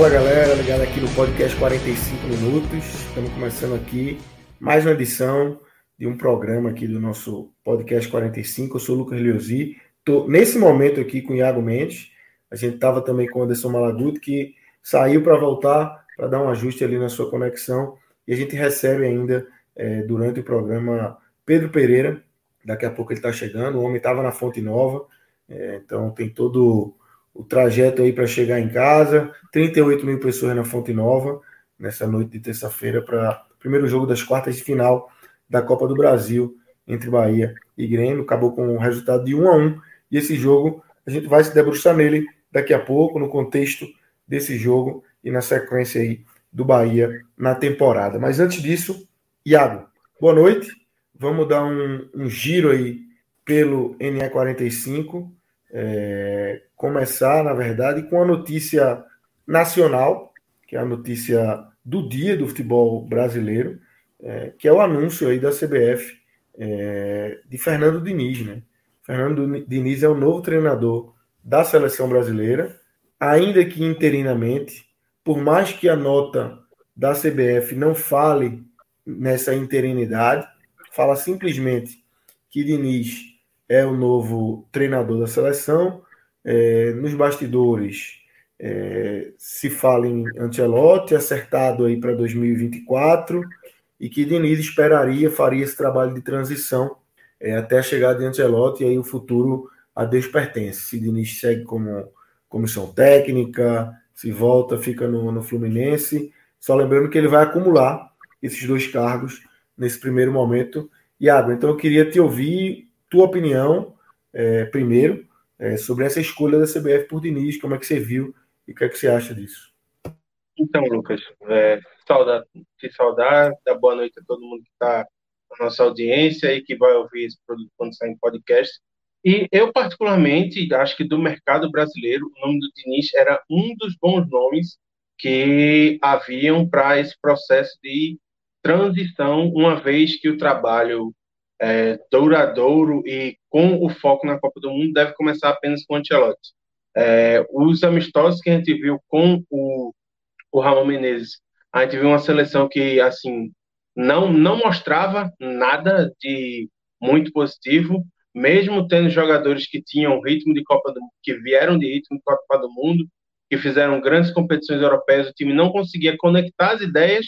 Fala galera, ligado aqui no podcast 45 minutos. Estamos começando aqui mais uma edição de um programa aqui do nosso podcast 45. Eu sou o Lucas Liosi. Estou nesse momento aqui com o Iago Mendes. A gente estava também com o Anderson Malaguto, que saiu para voltar para dar um ajuste ali na sua conexão. E a gente recebe ainda é, durante o programa Pedro Pereira. Daqui a pouco ele está chegando. O homem estava na Fonte Nova, é, então tem todo o trajeto aí para chegar em casa. 38 mil pessoas na Fonte Nova, nessa noite de terça-feira, para o primeiro jogo das quartas de final da Copa do Brasil entre Bahia e Grêmio. Acabou com o resultado de 1 a 1 E esse jogo a gente vai se debruçar nele daqui a pouco, no contexto desse jogo e na sequência aí do Bahia na temporada. Mas antes disso, Iago, boa noite. Vamos dar um, um giro aí pelo NE45 é, começar, na verdade, com a notícia nacional, que é a notícia do dia do futebol brasileiro, é, que é o anúncio aí da CBF é, de Fernando Diniz. Né? Fernando Diniz é o novo treinador da seleção brasileira, ainda que interinamente, por mais que a nota da CBF não fale nessa interinidade, fala simplesmente que Diniz é o novo treinador da seleção. É, nos bastidores é, se fala em Ancelotti, acertado aí para 2024, e que Diniz esperaria, faria esse trabalho de transição é, até a chegada de Ancelotti, e aí o futuro a Deus pertence. Se Diniz segue como comissão técnica, se volta, fica no, no Fluminense, só lembrando que ele vai acumular esses dois cargos nesse primeiro momento. Iago, então eu queria te ouvir tua opinião, é, primeiro, é, sobre essa escolha da CBF por Diniz, como é que você viu e o que é que você acha disso? Então, Lucas, é, saudar, te saudar, dar boa noite a todo mundo que está na nossa audiência e que vai ouvir esse produto quando sair em podcast. E eu, particularmente, acho que do mercado brasileiro, o nome do Diniz era um dos bons nomes que haviam para esse processo de transição, uma vez que o trabalho é, douradouro e com o foco na Copa do Mundo deve começar apenas com o Ancelotti. É, os amistosos que a gente viu com o, o Ramon Menezes, a gente viu uma seleção que assim não não mostrava nada de muito positivo, mesmo tendo jogadores que tinham ritmo de Copa do que vieram de ritmo de Copa do Mundo, que fizeram grandes competições europeias, o time não conseguia conectar as ideias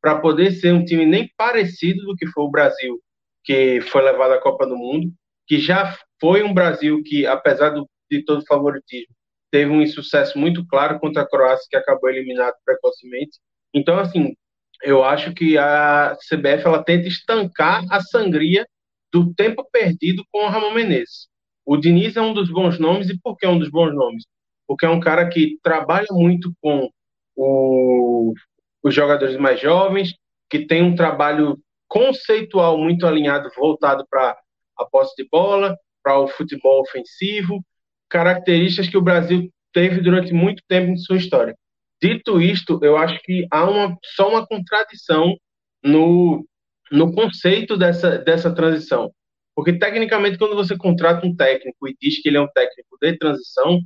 para poder ser um time nem parecido do que foi o Brasil que foi levado à Copa do Mundo, que já foi um Brasil que, apesar do, de todo favoritismo, teve um insucesso muito claro contra a Croácia, que acabou eliminado precocemente. Então, assim, eu acho que a CBF ela tenta estancar a sangria do tempo perdido com o Ramon Menezes. O Diniz é um dos bons nomes, e por que é um dos bons nomes? Porque é um cara que trabalha muito com o, os jogadores mais jovens, que tem um trabalho conceitual muito alinhado, voltado para a posse de bola, para o futebol ofensivo, características que o Brasil teve durante muito tempo em sua história. Dito isto, eu acho que há uma, só uma contradição no, no conceito dessa, dessa transição. Porque, tecnicamente, quando você contrata um técnico e diz que ele é um técnico de transição,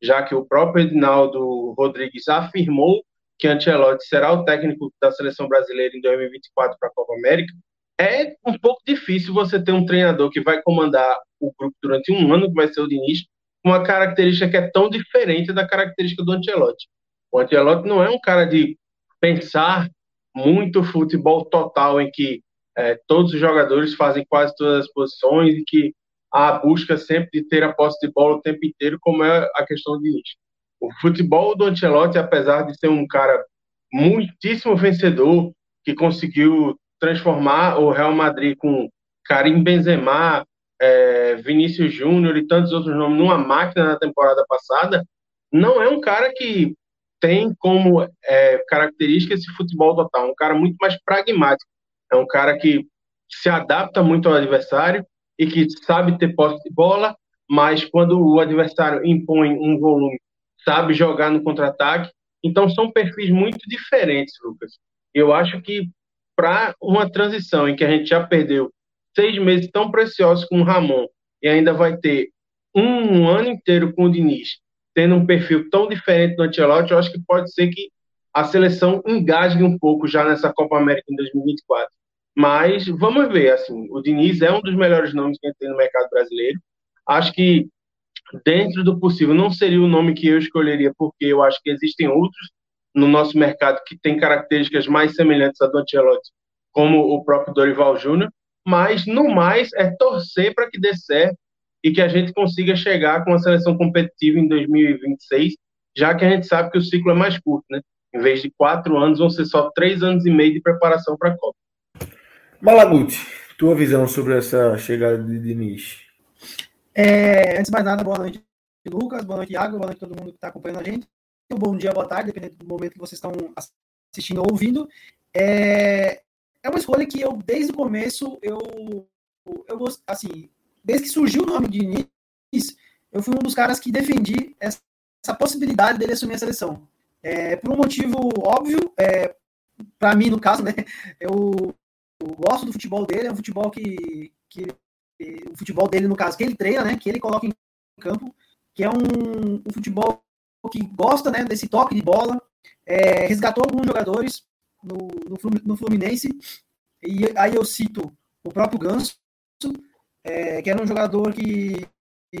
já que o próprio Edinaldo Rodrigues afirmou que Ancelotti será o técnico da seleção brasileira em 2024 para a Copa América, é um pouco difícil você ter um treinador que vai comandar o grupo durante um ano, que vai ser o Diniz, com uma característica que é tão diferente da característica do Ancelotti. O Ancelotti não é um cara de pensar muito futebol total, em que é, todos os jogadores fazem quase todas as posições e que a busca sempre de ter a posse de bola o tempo inteiro, como é a questão do Diniz. O futebol do Ancelotti, apesar de ser um cara muitíssimo vencedor, que conseguiu transformar o Real Madrid com Karim Benzema, é, Vinícius Júnior e tantos outros nomes numa máquina na temporada passada, não é um cara que tem como é, característica esse futebol total, um cara muito mais pragmático, é um cara que se adapta muito ao adversário e que sabe ter posse de bola, mas quando o adversário impõe um volume, sabe jogar no contra-ataque. Então são perfis muito diferentes, Lucas. Eu acho que para uma transição em que a gente já perdeu seis meses tão preciosos com o Ramon e ainda vai ter um ano inteiro com o Diniz, tendo um perfil tão diferente do Ancelotti, eu acho que pode ser que a seleção engasgue um pouco já nessa Copa América em 2024. Mas vamos ver, assim, o Diniz é um dos melhores nomes que tem no mercado brasileiro. Acho que dentro do possível não seria o nome que eu escolheria, porque eu acho que existem outros no nosso mercado que têm características mais semelhantes a do Ancelotti, como o próprio Dorival Júnior, mas no mais é torcer para que dê certo e que a gente consiga chegar com uma seleção competitiva em 2026, já que a gente sabe que o ciclo é mais curto, né? Em vez de quatro anos, vão ser só três anos e meio de preparação para a Copa. Malaguti, tua visão sobre essa chegada de Diniz? É, antes de mais nada, boa noite, Lucas, boa noite, Iago, boa noite a todo mundo que está acompanhando a gente. Um bom dia, boa tarde, dependendo do momento que vocês estão assistindo ou ouvindo. É, é uma escolha que eu, desde o começo, eu, eu assim, desde que surgiu o nome de Diniz, eu fui um dos caras que defendi essa, essa possibilidade dele assumir a seleção. É, por um motivo óbvio, é, para mim, no caso, né, eu eu gosto do futebol dele, é um futebol que, que o futebol dele, no caso, que ele treina, né, que ele coloca em campo, que é um, um futebol que gosta né, desse toque de bola, é, resgatou alguns jogadores no, no, Fluminense, e aí eu cito o próprio Ganso, é, que era um jogador que,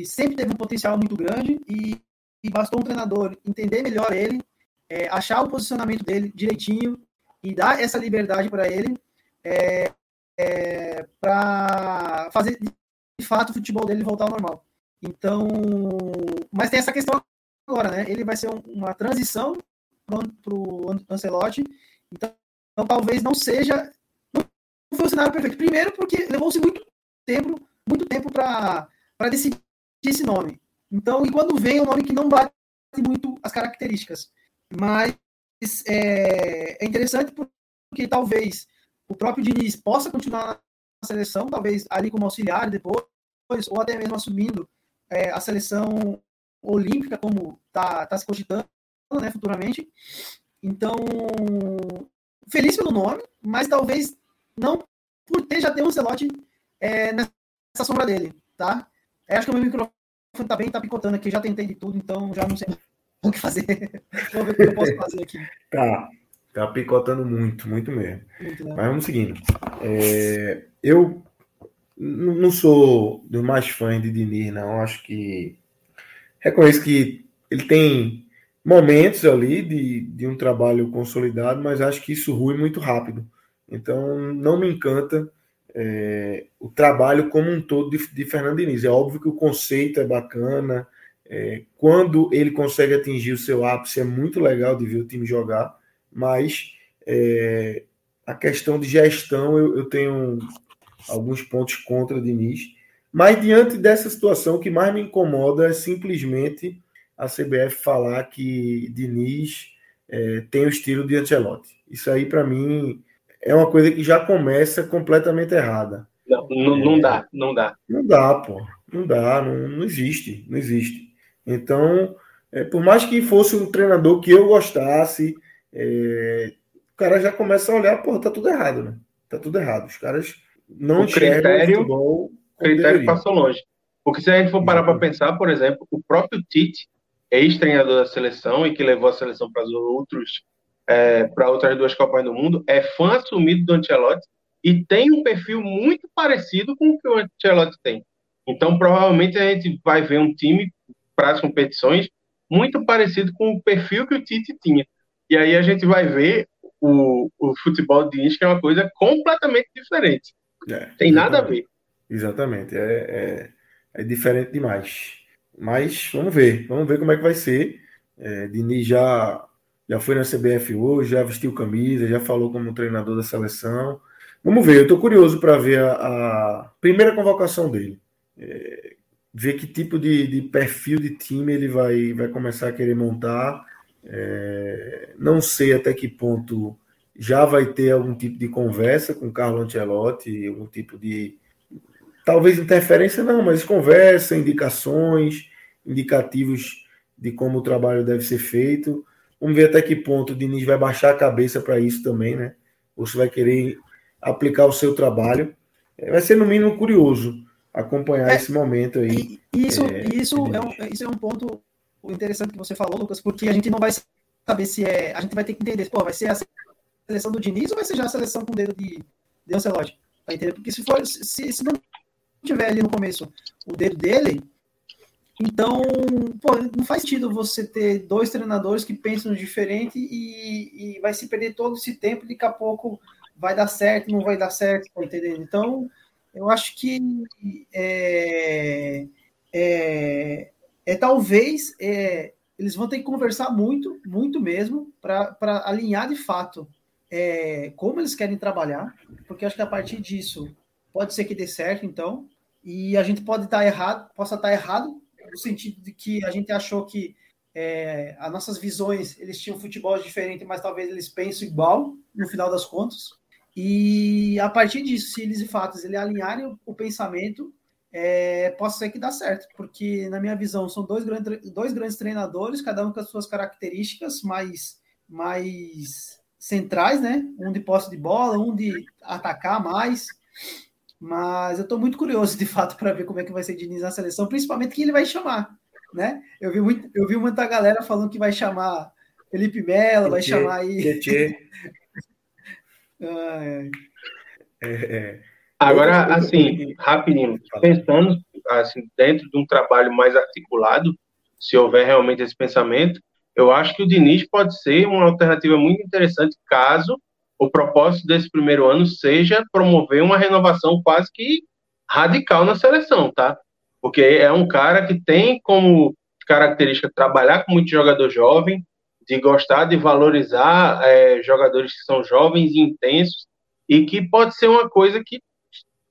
sempre teve um potencial muito grande e, e bastou um treinador entender melhor ele, é, achar o posicionamento dele direitinho e dar essa liberdade para ele é, é, para fazer de fato o futebol dele voltar ao normal. Então, mas tem essa questão agora, né? Ele vai ser uma transição para o Ancelotti, então, então, talvez não seja não foi o cenário perfeito. Primeiro, porque levou-se muito tempo, muito tempo para decidir esse nome. Então, e quando vem é um nome que não bate muito as características, mas é, é interessante porque talvez o próprio Diniz possa continuar na seleção, talvez ali como auxiliar depois, ou até mesmo assumindo é, a seleção olímpica, como está tá se cogitando né, futuramente. Então, feliz pelo nome, mas talvez não por ter já ter um Celote é, nessa sombra dele, tá? É, acho que o meu microfone tá bem, tá picotando aqui, já tentei de tudo, então já não sei o que fazer. Vou ver o que eu posso fazer aqui. Tá. Tá picotando muito, muito mesmo. Muito Mas vamos seguindo. É, eu não sou dos mais fãs de Diniz, não. Acho que. Reconheço que ele tem momentos ali de, de um trabalho consolidado, mas acho que isso rui muito rápido. Então, não me encanta é, o trabalho como um todo de, de Fernando Diniz. É óbvio que o conceito é bacana. É, quando ele consegue atingir o seu ápice, é muito legal de ver o time jogar mas é, a questão de gestão eu, eu, tenho alguns pontos contra Diniz. Mas diante dessa situação, o que mais me incomoda é simplesmente a CBF falar que Diniz é, tem o estilo de Ancelotti. Isso aí, para mim, é uma coisa que já começa completamente errada. Não, não, não dá, não dá. Não dá, pô. Não dá, não, não existe, não existe. Então, é, por mais que fosse um treinador que eu gostasse, é, o cara já começa a olhar, pô, tá tudo errado, né? Tá tudo errado. Os caras não o critério, o critério passou longe. Porque se a gente for parar para pensar, por exemplo, o próprio Tite, ex-treinador da seleção e que levou a seleção para outros é, para outras duas Copas do Mundo, é fã assumido do Ancelotti e tem um perfil muito parecido com o que o Ancelotti tem. Então, provavelmente a gente vai ver um time para as competições muito parecido com o perfil que o Tite tinha. E aí a gente vai ver o, o futebol de Inch, que é uma coisa completamente diferente. É, Tem nada a ver. Exatamente. É, é, é diferente demais. Mas vamos ver, vamos ver como é que vai ser. É, Diniz já, já foi na CBF hoje, já vestiu camisa, já falou como treinador da seleção. Vamos ver, eu estou curioso para ver a, a, primeira convocação dele. É, ver que tipo de, de, perfil de time ele vai, vai começar a querer montar. É, não sei até que ponto já vai ter algum tipo de conversa com o Carlo Ancelotti, algum tipo de. Talvez interferência não, mas conversa, indicações, indicativos de como o trabalho deve ser feito. Vamos ver até que ponto o Diniz vai baixar a cabeça para isso também, né? Ou se vai querer aplicar o seu trabalho. É, vai ser, no mínimo, curioso acompanhar é, esse momento aí. Isso é, isso, é um, isso é um ponto interessante que você falou, Lucas, porque a gente não vai saber se é. A gente vai ter que entender, pô, vai ser a seleção do Diniz ou vai ser já a seleção com o dedo de, de Ancelotti? Tá? Porque se for, se, se não tiver ali no começo o dedo dele, então, pô, não faz sentido você ter dois treinadores que pensam diferente e, e vai se perder todo esse tempo, daqui a pouco vai dar certo, não vai dar certo, tá entendendo? Então, eu acho que é, é, é talvez é, eles vão ter que conversar muito, muito mesmo, para alinhar de fato é, como eles querem trabalhar, porque acho que a partir disso pode ser que dê certo, então, e a gente pode estar tá errado, possa estar tá errado, no sentido de que a gente achou que é, as nossas visões, eles tinham futebol diferente, mas talvez eles pensem igual, no final das contas. E a partir disso, se eles de fato eles alinharem o, o pensamento, é, pode ser que dá certo, porque na minha visão são dois, grandes dois grandes treinadores, cada um com as suas características mais, mais centrais, né? Um de posse de bola, um de atacar mais. Mas eu estou muito curioso, de fato, para ver como é que vai ser Diniz na seleção, principalmente quem ele vai chamar, né? Eu vi, muito, eu vi muita galera falando que vai chamar Felipe Melo, vai chamar aí. É, é. Agora, assim, rapidinho, pensando assim, dentro de um trabalho mais articulado, se houver realmente esse pensamento, eu acho que o Diniz pode ser uma alternativa muito interessante caso o propósito desse primeiro ano seja promover uma renovação quase que radical na seleção, tá? Porque é um cara que tem como característica trabalhar com muito jogador jovem, de gostar de valorizar é, jogadores que são jovens e intensos e que pode ser uma coisa que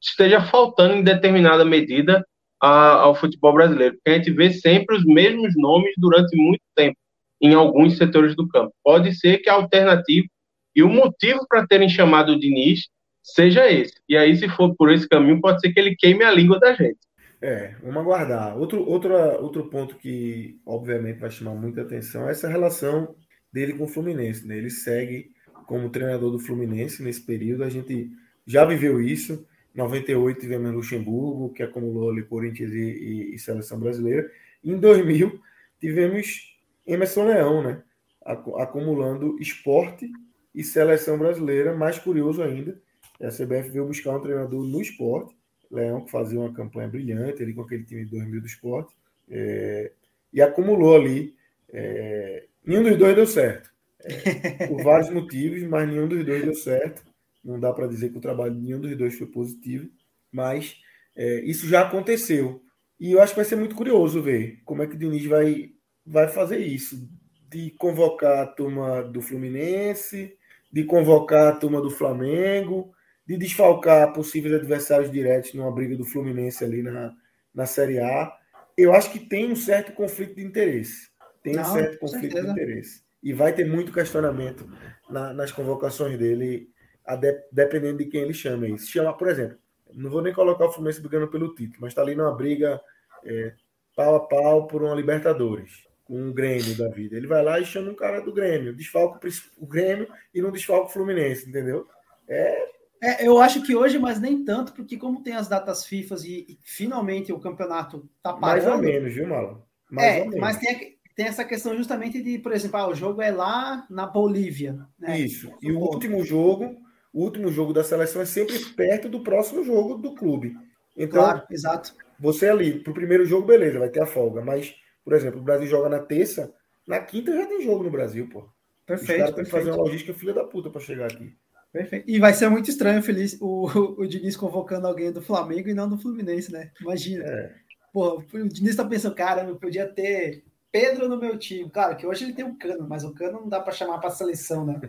esteja faltando em determinada medida a, ao futebol brasileiro, porque a gente vê sempre os mesmos nomes durante muito tempo em alguns setores do campo. Pode ser que a alternativa e o motivo para terem chamado o Diniz seja esse. E aí, se for por esse caminho, pode ser que ele queime a língua da gente. É, vamos aguardar. Outro, outro, outro ponto que, obviamente, vai chamar muita atenção é essa relação dele com o Fluminense. Né? Ele segue como treinador do Fluminense nesse período. A gente já viveu isso. Em 98 tivemos Luxemburgo, que acumulou ali Corinthians e, e, e Seleção Brasileira. Em 2000 tivemos Emerson Leão, né? acumulando esporte e seleção brasileira. Mais curioso ainda, a CBF veio buscar um treinador no esporte Leão, que fazia uma campanha brilhante ali com aquele time de 2000 do esporte, é, e acumulou ali. É, nenhum dos dois deu certo. É, por vários motivos, mas nenhum dos dois deu certo. Não dá para dizer que o trabalho de nenhum dos dois foi positivo, mas é, isso já aconteceu. E eu acho que vai ser muito curioso ver como é que o Diniz vai, vai fazer isso. De convocar a turma do Fluminense, de convocar a turma do Flamengo, de desfalcar possíveis adversários diretos numa briga do Fluminense ali na, na Série A. Eu acho que tem um certo conflito de interesse. Tem Não, um certo conflito certeza. de interesse. E vai ter muito questionamento na, nas convocações dele, de, dependendo de quem ele chama. Se chamar, por exemplo, não vou nem colocar o Fluminense brigando pelo título, mas está ali numa briga é, pau a pau por uma Libertadores, com um Grêmio da vida. Ele vai lá e chama um cara do Grêmio, desfalca o Grêmio e não desfalca o Fluminense, entendeu? É é, eu acho que hoje, mas nem tanto, porque como tem as datas FIFA e, e finalmente o campeonato tá parando... Mais ou menos, viu, Malo? Mais é, mas tem, tem essa questão justamente de, por exemplo, ah, o jogo é lá na Bolívia. Né? Isso. E o último jogo, o último jogo da seleção é sempre perto do próximo jogo do clube. Então, claro, exato. Você ali, pro primeiro jogo, beleza, vai ter a folga. Mas, por exemplo, o Brasil joga na terça, na quinta já tem jogo no Brasil, pô. Perfeito. Os caras têm que fazer uma logística filha da puta para chegar aqui. Perfeito. E vai ser muito estranho feliz, o, o Diniz convocando alguém do Flamengo e não do Fluminense, né? Imagina. É. Pô, o Diniz tá pensando, cara, eu podia ter Pedro no meu time. Claro que hoje ele tem o um Cano, mas o Cano não dá para chamar para seleção, né?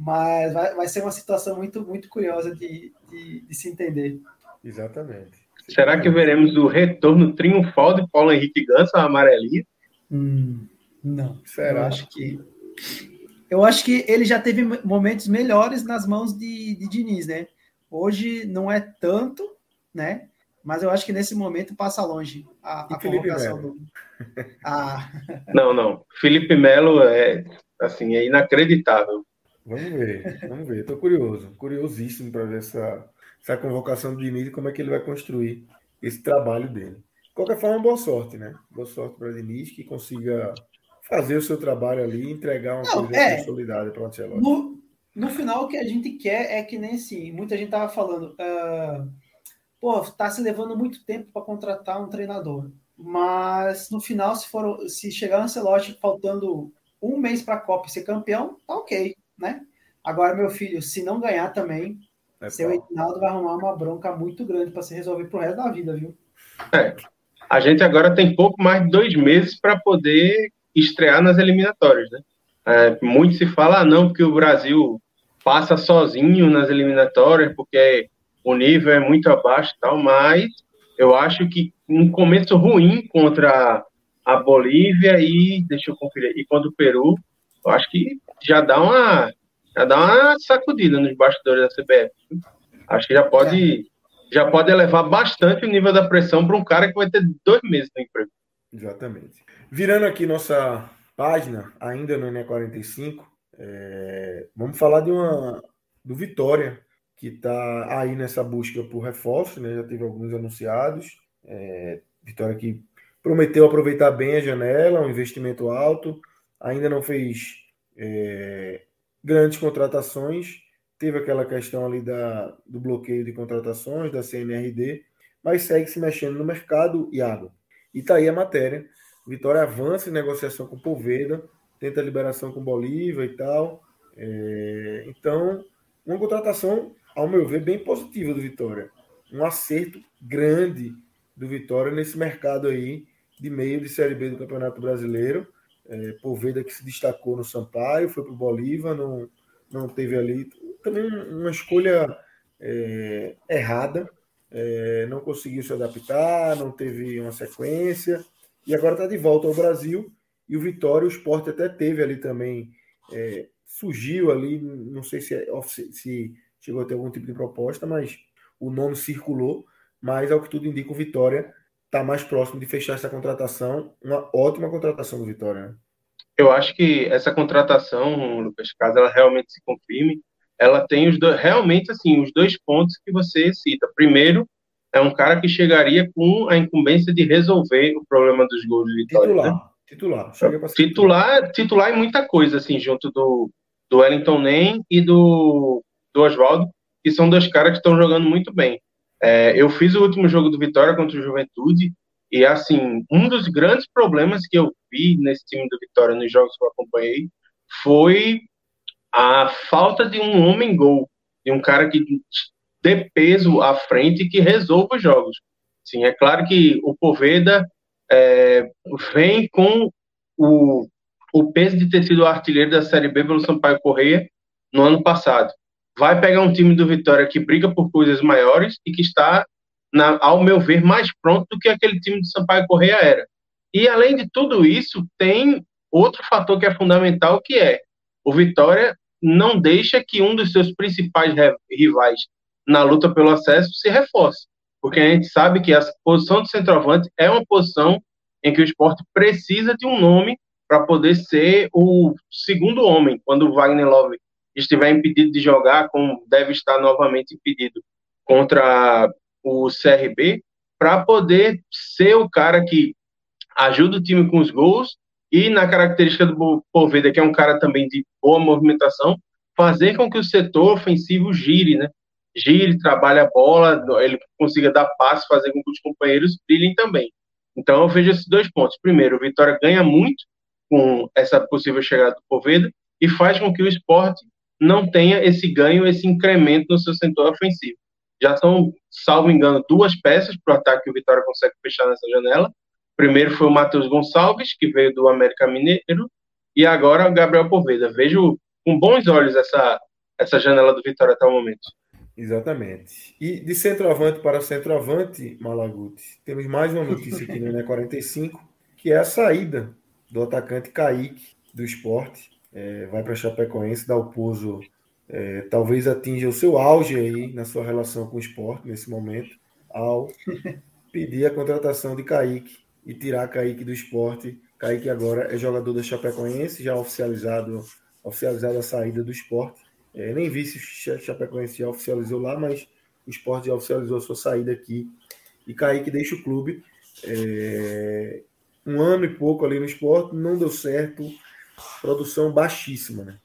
Mas vai, vai ser uma situação muito, muito curiosa de, de, de se entender. Exatamente. Será que veremos o retorno triunfal de Paulo Henrique Ganso, a amarelinha? Hum, não. Será? Eu acho que eu acho que ele já teve momentos melhores nas mãos de, de Diniz, né? Hoje não é tanto, né? Mas eu acho que nesse momento passa longe a, a convocação do. Ah. Não, não. Felipe Melo é assim, é inacreditável. Vamos ver, vamos ver. Estou curioso, curiosíssimo para ver essa, essa convocação do Diniz e como é que ele vai construir esse trabalho dele. De qualquer forma, boa sorte, né? Boa sorte para Diniz que consiga fazer o seu trabalho ali e entregar uma Não, coisa é, consolidada para o Ancelotti. No, no final, o que a gente quer é que nem assim, muita gente tava falando. Uh, pô, tá se levando muito tempo para contratar um treinador. Mas no final, se for se chegar o Ancelotti faltando um mês para a Copa e ser campeão, tá ok, né? Agora, meu filho, se não ganhar também, é seu Edinaldo vai arrumar uma bronca muito grande para se resolver pro resto da vida, viu? É. A gente agora tem pouco mais de dois meses para poder estrear nas eliminatórias, né? É, muito se fala, ah, não, porque o Brasil passa sozinho nas eliminatórias, porque o nível é muito abaixo e tal, mas eu acho que um começo ruim contra a Bolívia e, deixa eu conferir, e contra o Peru, eu acho que já dá uma, já dá uma sacudida nos bastidores da CBF. Acho que já pode, já pode elevar bastante o nível da pressão para um cara que vai ter dois meses no emprego. Exatamente. Virando aqui nossa página, ainda no ENE 45, é, vamos falar de uma do Vitória, que está aí nessa busca por reforço, né? já teve alguns anunciados. É, Vitória que prometeu aproveitar bem a janela, um investimento alto, ainda não fez é, grandes contratações, teve aquela questão ali da, do bloqueio de contratações, da CNRD, mas segue se mexendo no mercado, Iago. E tá aí a matéria. Vitória avança em negociação com Poveda, tenta liberação com Bolívia e tal. É, então, uma contratação ao meu ver, bem positiva do Vitória. Um acerto grande do Vitória nesse mercado aí de meio de Série B do Campeonato Brasileiro. É, Poveda que se destacou no Sampaio, foi para o Bolívar, não, não teve ali. Também uma escolha é, errada, é, não conseguiu se adaptar, não teve uma sequência, e agora está de volta ao Brasil. E o Vitória, o esporte até teve ali também, é, surgiu ali, não sei se, é, se chegou a ter algum tipo de proposta, mas o nome circulou. Mas, ao que tudo indica, o Vitória está mais próximo de fechar essa contratação. Uma ótima contratação do Vitória. Né? Eu acho que essa contratação, Lucas, caso ela realmente se confirme, ela tem os dois, realmente assim os dois pontos que você cita. Primeiro, é um cara que chegaria com a incumbência de resolver o problema dos gols de Vitória. Titular, né? titular. Titular, titular e muita coisa, assim, junto do, do Wellington Nem e do do Oswaldo, que são dois caras que estão jogando muito bem. É, eu fiz o último jogo do Vitória contra o Juventude, e assim, um dos grandes problemas que eu vi nesse time do Vitória nos jogos que eu acompanhei foi a falta de um homem-gol, de um cara que dê peso à frente e que resolva os jogos. Sim, é claro que o Poveda é, vem com o, o peso de ter sido artilheiro da Série B pelo Sampaio Correia no ano passado vai pegar um time do Vitória que briga por coisas maiores e que está, na, ao meu ver, mais pronto do que aquele time de Sampaio Correia era. E além de tudo isso, tem outro fator que é fundamental, que é o Vitória não deixa que um dos seus principais rivais na luta pelo acesso se reforce, porque a gente sabe que a posição de centroavante é uma posição em que o esporte precisa de um nome para poder ser o segundo homem, quando o Wagner Love estiver impedido de jogar, como deve estar novamente impedido contra o CRB, para poder ser o cara que ajuda o time com os gols e na característica do Poveda, que é um cara também de boa movimentação, fazer com que o setor ofensivo gire, né? Gire, trabalhe a bola, ele consiga dar passe, fazer com que os companheiros brilhem também. Então eu vejo esses dois pontos. Primeiro, o Vitória ganha muito com essa possível chegada do Poveda e faz com que o esporte não tenha esse ganho, esse incremento no seu setor ofensivo. Já são, salvo engano, duas peças para o ataque que o Vitória consegue fechar nessa janela. Primeiro foi o Matheus Gonçalves, que veio do América Mineiro, e agora o Gabriel Poveda. Vejo com bons olhos essa, essa janela do Vitória até o momento. Exatamente. E de centroavante para centroavante, Malaguti, temos mais uma notícia aqui no 45, que é a saída do atacante Kaique do esporte. É, vai para Chapecoense, dá o pouso, é, talvez atinja o seu auge aí na sua relação com o esporte nesse momento, ao pedir a contratação de Kaique e tirar Kaique do esporte. Kaique agora é jogador da Chapecoense, já oficializado, oficializado a saída do esporte. É, nem vi se o Chapecoense já oficializou lá, mas o esporte já oficializou a sua saída aqui. E Kaique deixa o clube. É, um ano e pouco ali no esporte, não deu certo. Produção baixíssima, né?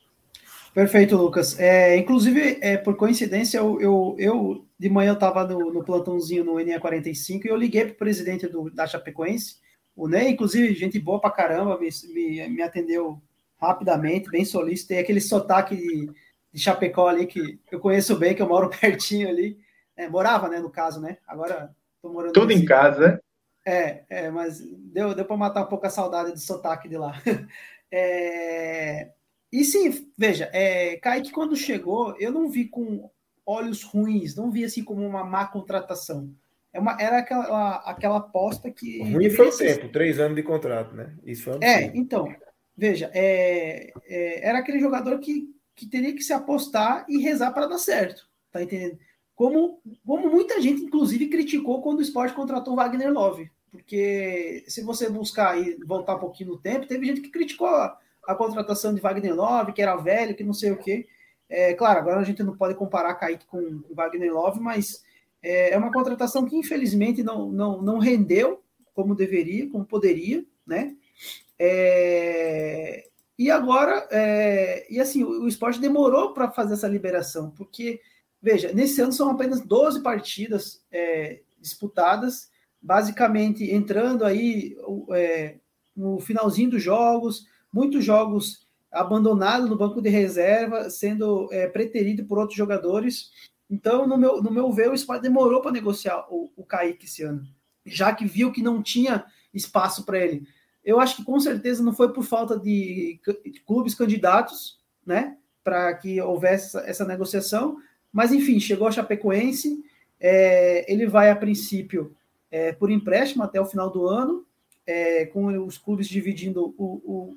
Perfeito, Lucas. É, inclusive, é, por coincidência, eu, eu, eu de manhã eu estava no, no, plantãozinho no NE45 e eu liguei para o presidente do, da Chapecoense, o Ney, inclusive, gente boa pra caramba, me, me, me atendeu rapidamente, bem solícito. Tem aquele sotaque de, de Chapecó ali que eu conheço bem, que eu moro pertinho ali. É, morava, né, no caso, né? Agora tô morando. Tudo em casa, né? É, é, mas deu, deu para matar um pouco a saudade do sotaque de lá. É, e sim, veja, é, Kaique, quando chegou, eu não vi com olhos ruins, não vi assim como uma má contratação. É uma, era aquela, aquela aposta que. Ruim foi o tempo, três anos de contrato, né? Isso foi É, então, veja, é, é, era aquele jogador que, que teria que se apostar e rezar para dar certo, tá entendendo? Como, como muita gente, inclusive, criticou quando o esporte contratou Wagner Love. Porque se você buscar e voltar um pouquinho no tempo, teve gente que criticou a, a contratação de Wagner Love, que era velho, que não sei o quê. É, claro, agora a gente não pode comparar Kaique com o Wagner Love, mas é, é uma contratação que infelizmente não, não, não rendeu como deveria, como poderia, né? É, e agora, é, e assim, o, o esporte demorou para fazer essa liberação, porque, veja, nesse ano são apenas 12 partidas é, disputadas, basicamente entrando aí é, no finalzinho dos jogos, muitos jogos abandonados no banco de reserva, sendo é, preterido por outros jogadores. Então, no meu, no meu ver, o Sport demorou para negociar o, o Kaique esse ano, já que viu que não tinha espaço para ele. Eu acho que com certeza não foi por falta de, de clubes candidatos, né, para que houvesse essa, essa, negociação, mas enfim, chegou a Chapecoense, é, ele vai a princípio é, por empréstimo até o final do ano, é, com os clubes dividindo o,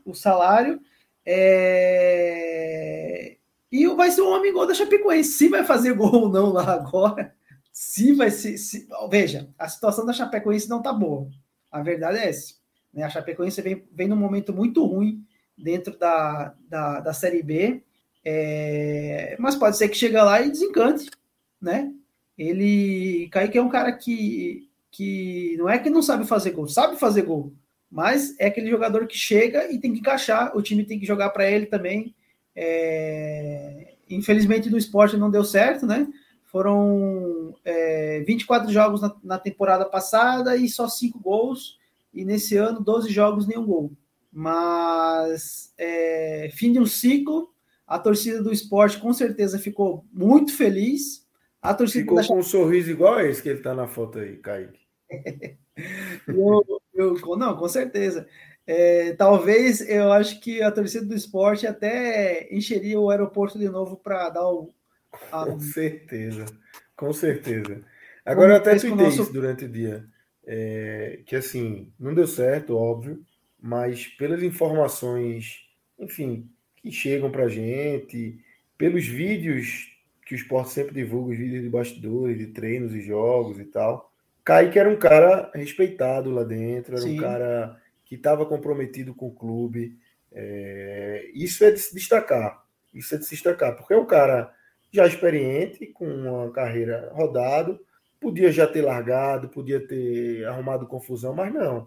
o, o salário. É, e vai ser um homem gol da Chapecoense. Se vai fazer gol ou não lá agora, se vai ser. Se, veja, a situação da Chapecoense não tá boa. A verdade é essa. Né? A Chapecoense vem, vem num momento muito ruim dentro da, da, da Série B. É, mas pode ser que chegue lá e desencante, né? Ele. Kaique é um cara que que não é que não sabe fazer gol, sabe fazer gol, mas é aquele jogador que chega e tem que encaixar, o time tem que jogar para ele também. É... Infelizmente no esporte não deu certo, né? Foram é, 24 jogos na, na, temporada passada e só 5 gols, e nesse ano 12 jogos, nenhum gol. Mas é, fim de um ciclo, a torcida do esporte com certeza ficou muito feliz a torcida Ficou com um sorriso igual a esse que ele tá na foto aí, Kaique. Eu, eu, não, com certeza. É, talvez eu acho que a torcida do esporte até encheria o aeroporto de novo para dar o. A... Com certeza, com certeza. Agora eu até tuitei nosso... isso durante o dia. É, que assim, não deu certo, óbvio, mas pelas informações, enfim, que chegam para gente, pelos vídeos que o esporte sempre divulga os vídeos de bastidores, de treinos e jogos e tal. Kaique era um cara respeitado lá dentro, era Sim. um cara que estava comprometido com o clube. É... isso é de se destacar. Isso é de se destacar, porque é um cara já experiente, com uma carreira rodado, podia já ter largado, podia ter arrumado confusão, mas não.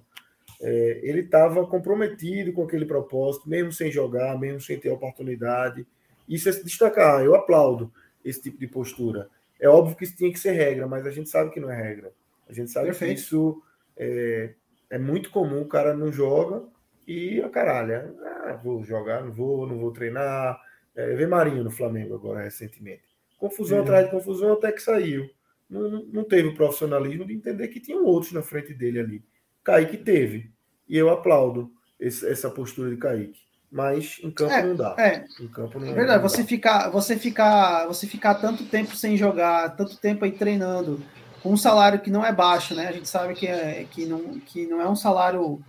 É, ele estava comprometido com aquele propósito, mesmo sem jogar, mesmo sem ter oportunidade. Isso é se destacar, eu aplaudo esse tipo de postura. É óbvio que isso tinha que ser regra, mas a gente sabe que não é regra. A gente sabe Perfeito. que isso é, é, muito comum, o cara não joga e a caralho, ah, vou jogar, não vou, não vou treinar. É, vê Marinho no Flamengo agora recentemente. Confusão uhum. atrás de confusão até que saiu. não, não teve o profissionalismo de entender que tinham outros na frente dele ali. Kaique teve. E eu aplaudo esse, essa postura de Kaique. Mas em campo É, não dá. É, Em campo não É verdade, não você dá. ficar, você ficar, você ficar tanto tempo sem jogar, tanto tempo aí treinando, com um salário que não é baixo, né? A gente sabe que, é, que, não, que não é um salário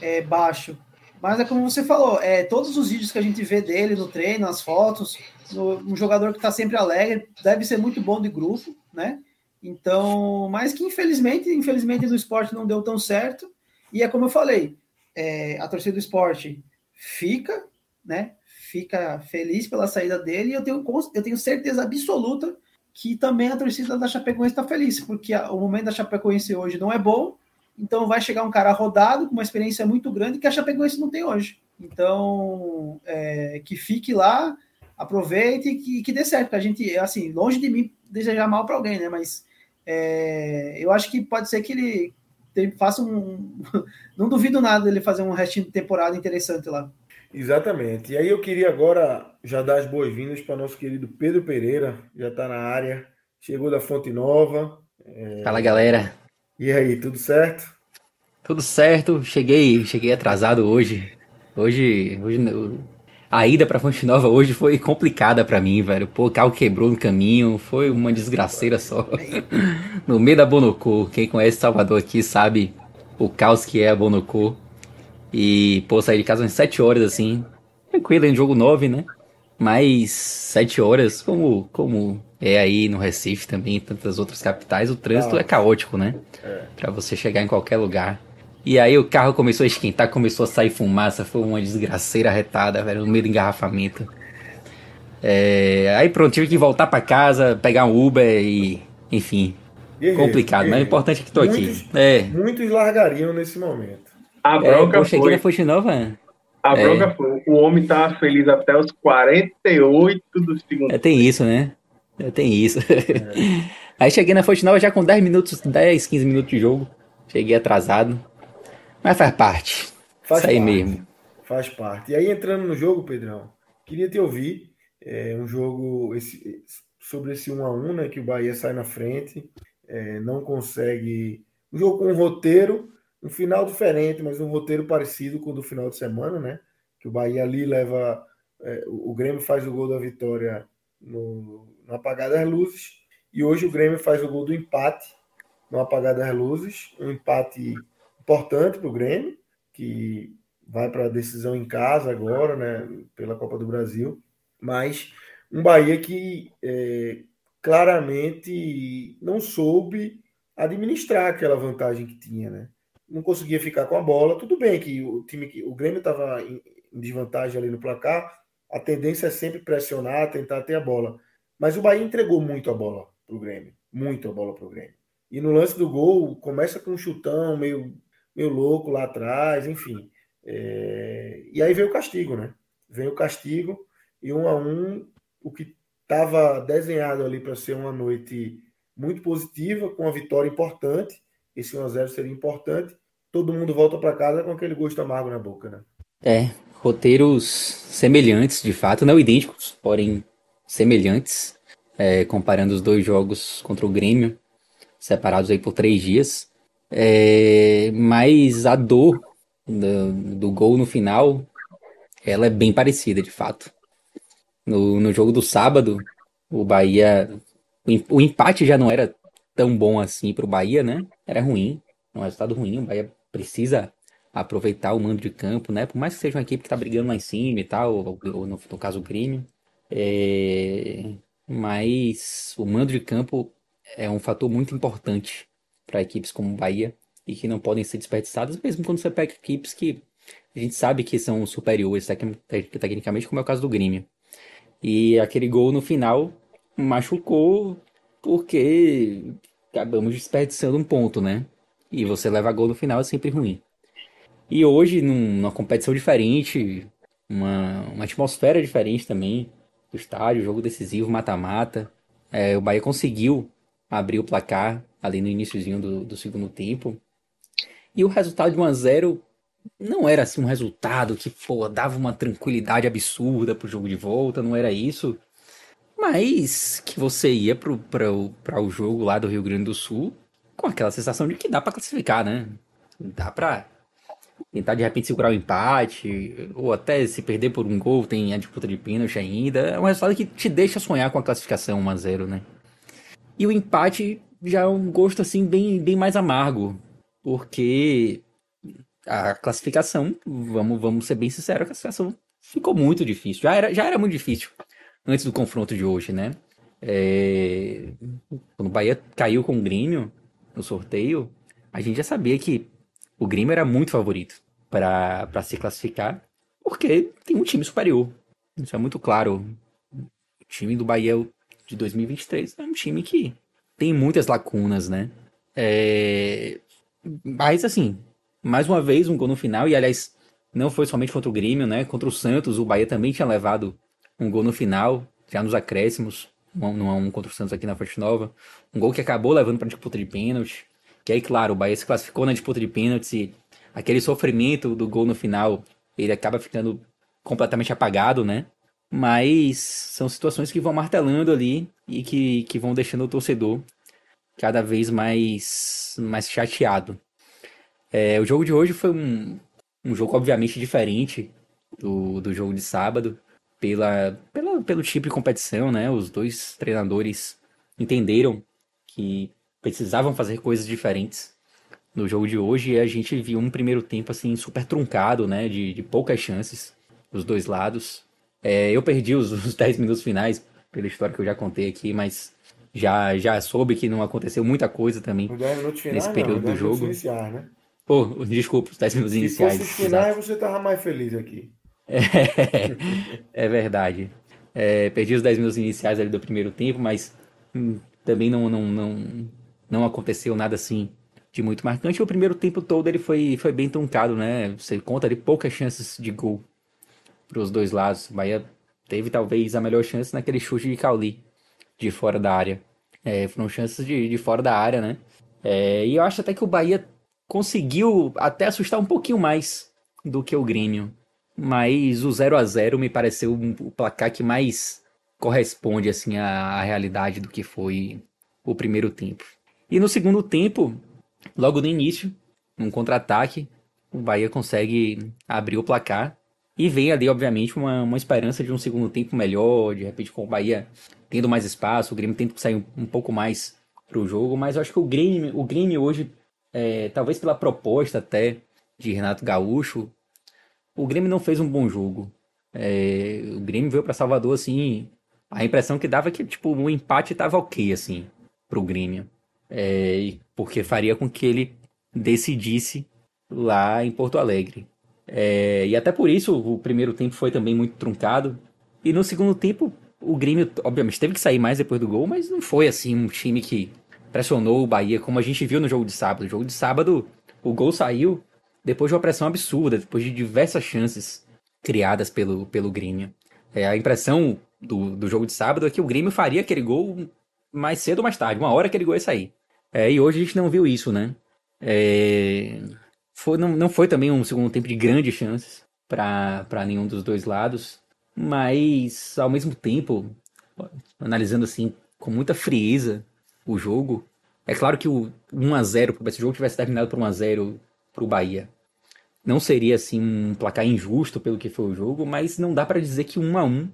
é, baixo. Mas é como você falou, é, todos os vídeos que a gente vê dele no treino, as fotos, no- um jogador que está sempre alegre, deve ser muito bom de grupo, né? Então, mas que infelizmente, infelizmente no esporte não deu tão certo. E é como eu falei, é, a torcida do esporte fica, né? Fica feliz pela saída dele e eu tenho, eu tenho certeza absoluta que também a torcida da Chapecoense está feliz, porque o momento da Chapecoense hoje não é bom, então vai chegar um cara rodado, com uma experiência muito grande que a Chapecoense não tem hoje. Então, é, que fique lá, aproveite e que, que dê certo, porque a gente, assim, longe de mim desejar mal para alguém, né? Mas é, eu acho que pode ser que ele tem- faça um. Não duvido nada dele fazer um restinho de temporada interessante lá. Exatamente. E aí eu queria agora já dar as boas-vindas para nosso querido Pedro Pereira, já está na área, chegou da Fonte Nova. Fala galera, E aí, tudo certo? tudo certo? Cheguei, cheguei atrasado hoje. Hoje, hoje a ida pra Fonte Nova hoje foi complicada pra mim, velho. Pô, o carro quebrou no caminho, foi uma desgraceira só. No meio da Bonocô, quem conhece Salvador aqui sabe o caos que é a Bonocô. E, pô, saí de casa umas 7 horas assim, tranquilo em jogo 9, né? Mas 7 horas, como, como é aí no Recife também, em tantas outras capitais, o trânsito Ah. é caótico, né? Pra você chegar em qualquer lugar. E aí o carro começou a esquentar, começou a sair fumaça, foi uma desgraceira retada, velho, no meio do engarrafamento. É, aí pronto, tive que voltar pra casa, pegar um Uber e, enfim, Guerreiro, complicado, mas o guerreiro. importante é que tô aqui. Muitos- É, Muitos largariam nesse momento. A é bronca eu cheguei foi. na Fonte Nova, A é. bronca foi. O homem tava feliz até os 48 do segundo. é, tem isso, né? É, tem isso. Aí cheguei na Fonte Nova já com 10 minutos, 10, 15 minutos de jogo. Cheguei atrasado. Mas faz parte. Faz Isso aí parte. mesmo. Faz parte. E aí, entrando no jogo, Pedrão, queria te ouvir. É, um jogo esse- sobre esse 1 a 1 né? Que o Bahia sai na frente, é, não consegue. Um jogo com um roteiro, um final diferente, mas um roteiro parecido com o do final de semana, né? Que o Bahia ali leva. é, o Grêmio faz o gol da vitória no, no apagar das luzes. E hoje o Grêmio faz o gol do empate no apagar das luzes. Um empate importante para o Grêmio, que vai para a decisão em casa agora, né, pela Copa do Brasil, mas um Bahia que é, claramente não soube administrar aquela vantagem que tinha, né? Não conseguia ficar com a bola. Tudo bem que o time que o Grêmio estava em, em desvantagem ali no placar, a tendência é sempre pressionar, tentar ter a bola. Mas o Bahia entregou muito a bola para o Grêmio, muito a bola para o Grêmio. E no lance do gol começa com um chutão meio meio louco lá atrás, enfim. É, E aí veio o castigo, né? Veio o castigo e um a um, o que estava desenhado ali para ser uma noite muito positiva, com uma vitória importante. Esse 1 a 0 seria importante. Todo mundo volta para casa com aquele gosto amargo na boca, né? É, roteiros semelhantes, de fato, não idênticos, porém semelhantes, é, comparando os dois jogos contra o Grêmio, separados aí por três dias. É, mas a dor do, do gol no final, ela é bem parecida, de fato. No, no jogo do sábado, o Bahia, o, em- o empate já não era tão bom assim para o Bahia, né? Era ruim, um resultado ruim. O Bahia precisa aproveitar o mando de campo, né? Por mais que seja uma equipe que tá brigando lá em cima e tal, ou, ou no, no caso o Grêmio. É, Mas o mando de campo é um fator muito importante para equipes como Bahia e que não podem ser desperdiçadas, mesmo quando você pega equipes que a gente sabe que são superiores tec- tec- tecnicamente, como é o caso do Grêmio. E aquele gol no final machucou porque acabamos desperdiçando um ponto, né? E você leva gol no final é sempre ruim. E hoje, num- numa competição diferente, uma, uma atmosfera diferente também do estádio, jogo decisivo, mata-mata. É, o Bahia conseguiu abrir o placar ali no iniciozinho do, do segundo tempo. E o resultado de 1 a 0 não era assim um resultado que, pô, dava uma tranquilidade absurda pro jogo de volta, não era isso. mas que você ia para o jogo lá do Rio Grande do Sul com aquela sensação de que dá para classificar, né? Dá para tentar de repente segurar o empate, ou até se perder por um gol, tem a disputa de pênalti ainda. É um resultado que te deixa sonhar com a classificação 1 a 0 né? E o empate já é um gosto assim bem, bem mais amargo, porque a classificação, vamos, vamos ser bem sinceros, a classificação ficou muito difícil. Já era, já era muito difícil antes do confronto de hoje, né? É... Quando o Bahia caiu com o Grêmio no sorteio, a gente já sabia que o Grêmio era muito favorito para se classificar, porque tem um time superior. Isso é muito claro. O time do Bahia de 2023 é um time que tem muitas lacunas, né? É... Mas, assim, mais uma vez, um gol no final, e aliás, não foi somente contra o Grêmio, né? Contra o Santos, o Bahia também tinha levado um gol no final, já nos acréscimos, não há um contra o Santos aqui na Fonte Nova. Um gol que acabou levando para a disputa de pênalti. Que aí, claro, o Bahia se classificou na disputa de pênaltis e aquele sofrimento do gol no final, ele acaba ficando completamente apagado, né? Mas são situações que vão martelando ali e que, que vão deixando o torcedor cada vez mais, mais chateado. É, o jogo de hoje foi um, um jogo obviamente diferente do, do jogo de sábado, pela, pela, pelo tipo de competição, né? Os dois treinadores entenderam que precisavam fazer coisas diferentes no jogo de hoje e a gente viu um primeiro tempo assim super truncado, né, de, de poucas chances dos dois lados. É, eu perdi os, os 10 minutos finais pela história que eu já contei aqui, mas já já soube que não aconteceu muita coisa também nesse período não, do jogo. Iniciais, né? Pô, desculpa, os 10 minutos iniciais. Se fosse os finais, você tava mais feliz aqui. É, é verdade. É, perdi os 10 minutos iniciais ali do primeiro tempo, mas hum, também não, não, não, não aconteceu nada assim de muito marcante. O primeiro tempo todo ele foi, foi bem truncado, né? Você conta ali poucas chances de gol para os dois lados. O Bahia teve talvez a melhor chance naquele chute de Cauli de fora da área. É, foram chances de, de fora da área, né? É, e eu acho até que o Bahia conseguiu até assustar um pouquinho mais do que o Grêmio. Mas o 0 a 0 me pareceu o placar que mais corresponde assim à, à realidade do que foi o primeiro tempo. E no segundo tempo, logo no início, num contra-ataque, o Bahia consegue abrir o placar. E vem ali, obviamente, uma, uma esperança de um segundo tempo melhor, de repente com o Bahia tendo mais espaço, o Grêmio tendo que sair um, um pouco mais para o jogo, mas eu acho que o Grêmio, o Grêmio hoje, é, talvez pela proposta até de Renato Gaúcho, o Grêmio não fez um bom jogo. É, o Grêmio veio para Salvador assim, a impressão que dava é que tipo o empate estava ok assim pro Grêmio é, porque faria com que ele decidisse lá em Porto Alegre. É, e até por isso o primeiro tempo foi também muito truncado. E no segundo tempo, o Grêmio, obviamente, teve que sair mais depois do gol, mas não foi assim um time que pressionou o Bahia, como a gente viu no jogo de sábado. No jogo de sábado, o gol saiu depois de uma pressão absurda, depois de diversas chances criadas pelo, pelo Grêmio. É, a impressão do, do jogo de sábado é que o Grêmio faria aquele gol mais cedo ou mais tarde, uma hora que ele gol ia sair. É, e hoje a gente não viu isso, né? É, foi, não, não foi também um segundo tempo de grandes chances para nenhum dos dois lados, mas ao mesmo tempo, analisando assim com muita frieza o jogo, é claro que o 1 a 0 se o jogo tivesse terminado por 1 a 0 para o Bahia, não seria assim um placar injusto pelo que foi o jogo, mas não dá para dizer que 1 a 1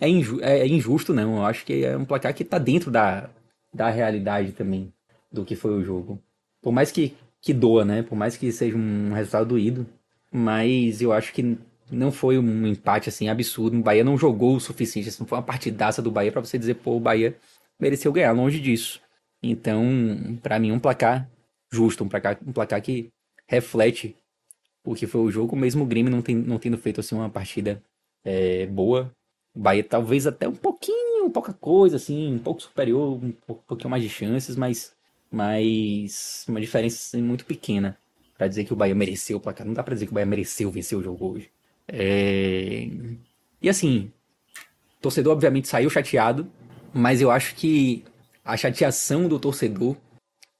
é, inju é, injusto, não. Eu acho que é um placar que está dentro da, da realidade também do que foi o jogo. Por mais que, que doa, né? Por mais que seja um resultado doído. Mas eu acho que não foi um empate assim absurdo. O Bahia não jogou o suficiente. Assim, não foi uma partidaça do Bahia para você dizer, pô, o Bahia mereceu ganhar. Longe disso. Então, para mim, um placar justo. Um placar, um placar que reflete o que foi o jogo. Mesmo o Grêmio não, tem, não tendo feito assim uma partida é, boa. O Bahia talvez até um pouquinho, pouca coisa, assim, um pouco superior, um pouquinho mais de chances, mas mas uma diferença assim, muito pequena para dizer que o Bahia mereceu o placar. Não dá para dizer que o Bahia mereceu vencer o jogo hoje. É... E assim, torcedor obviamente saiu chateado, mas eu acho que a chateação do torcedor,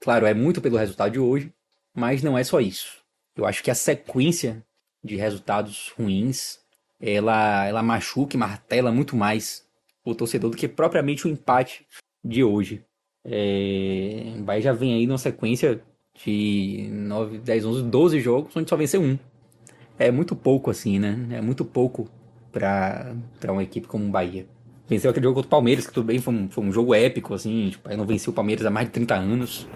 claro, é muito pelo resultado de hoje, mas não é só isso. Eu acho que a sequência de resultados ruins, ela, ela machuca e martela muito mais o torcedor do que propriamente o empate de hoje. É, o Bahia já vem aí numa sequência de 9, 10, 11, 12 jogos onde só venceu um. É muito pouco assim, né? É muito pouco para uma equipe como o Bahia. Venceu aquele jogo contra o Palmeiras, que tudo bem, foi um, foi um jogo épico, assim. Tipo, não venceu o Palmeiras há mais de 30 anos.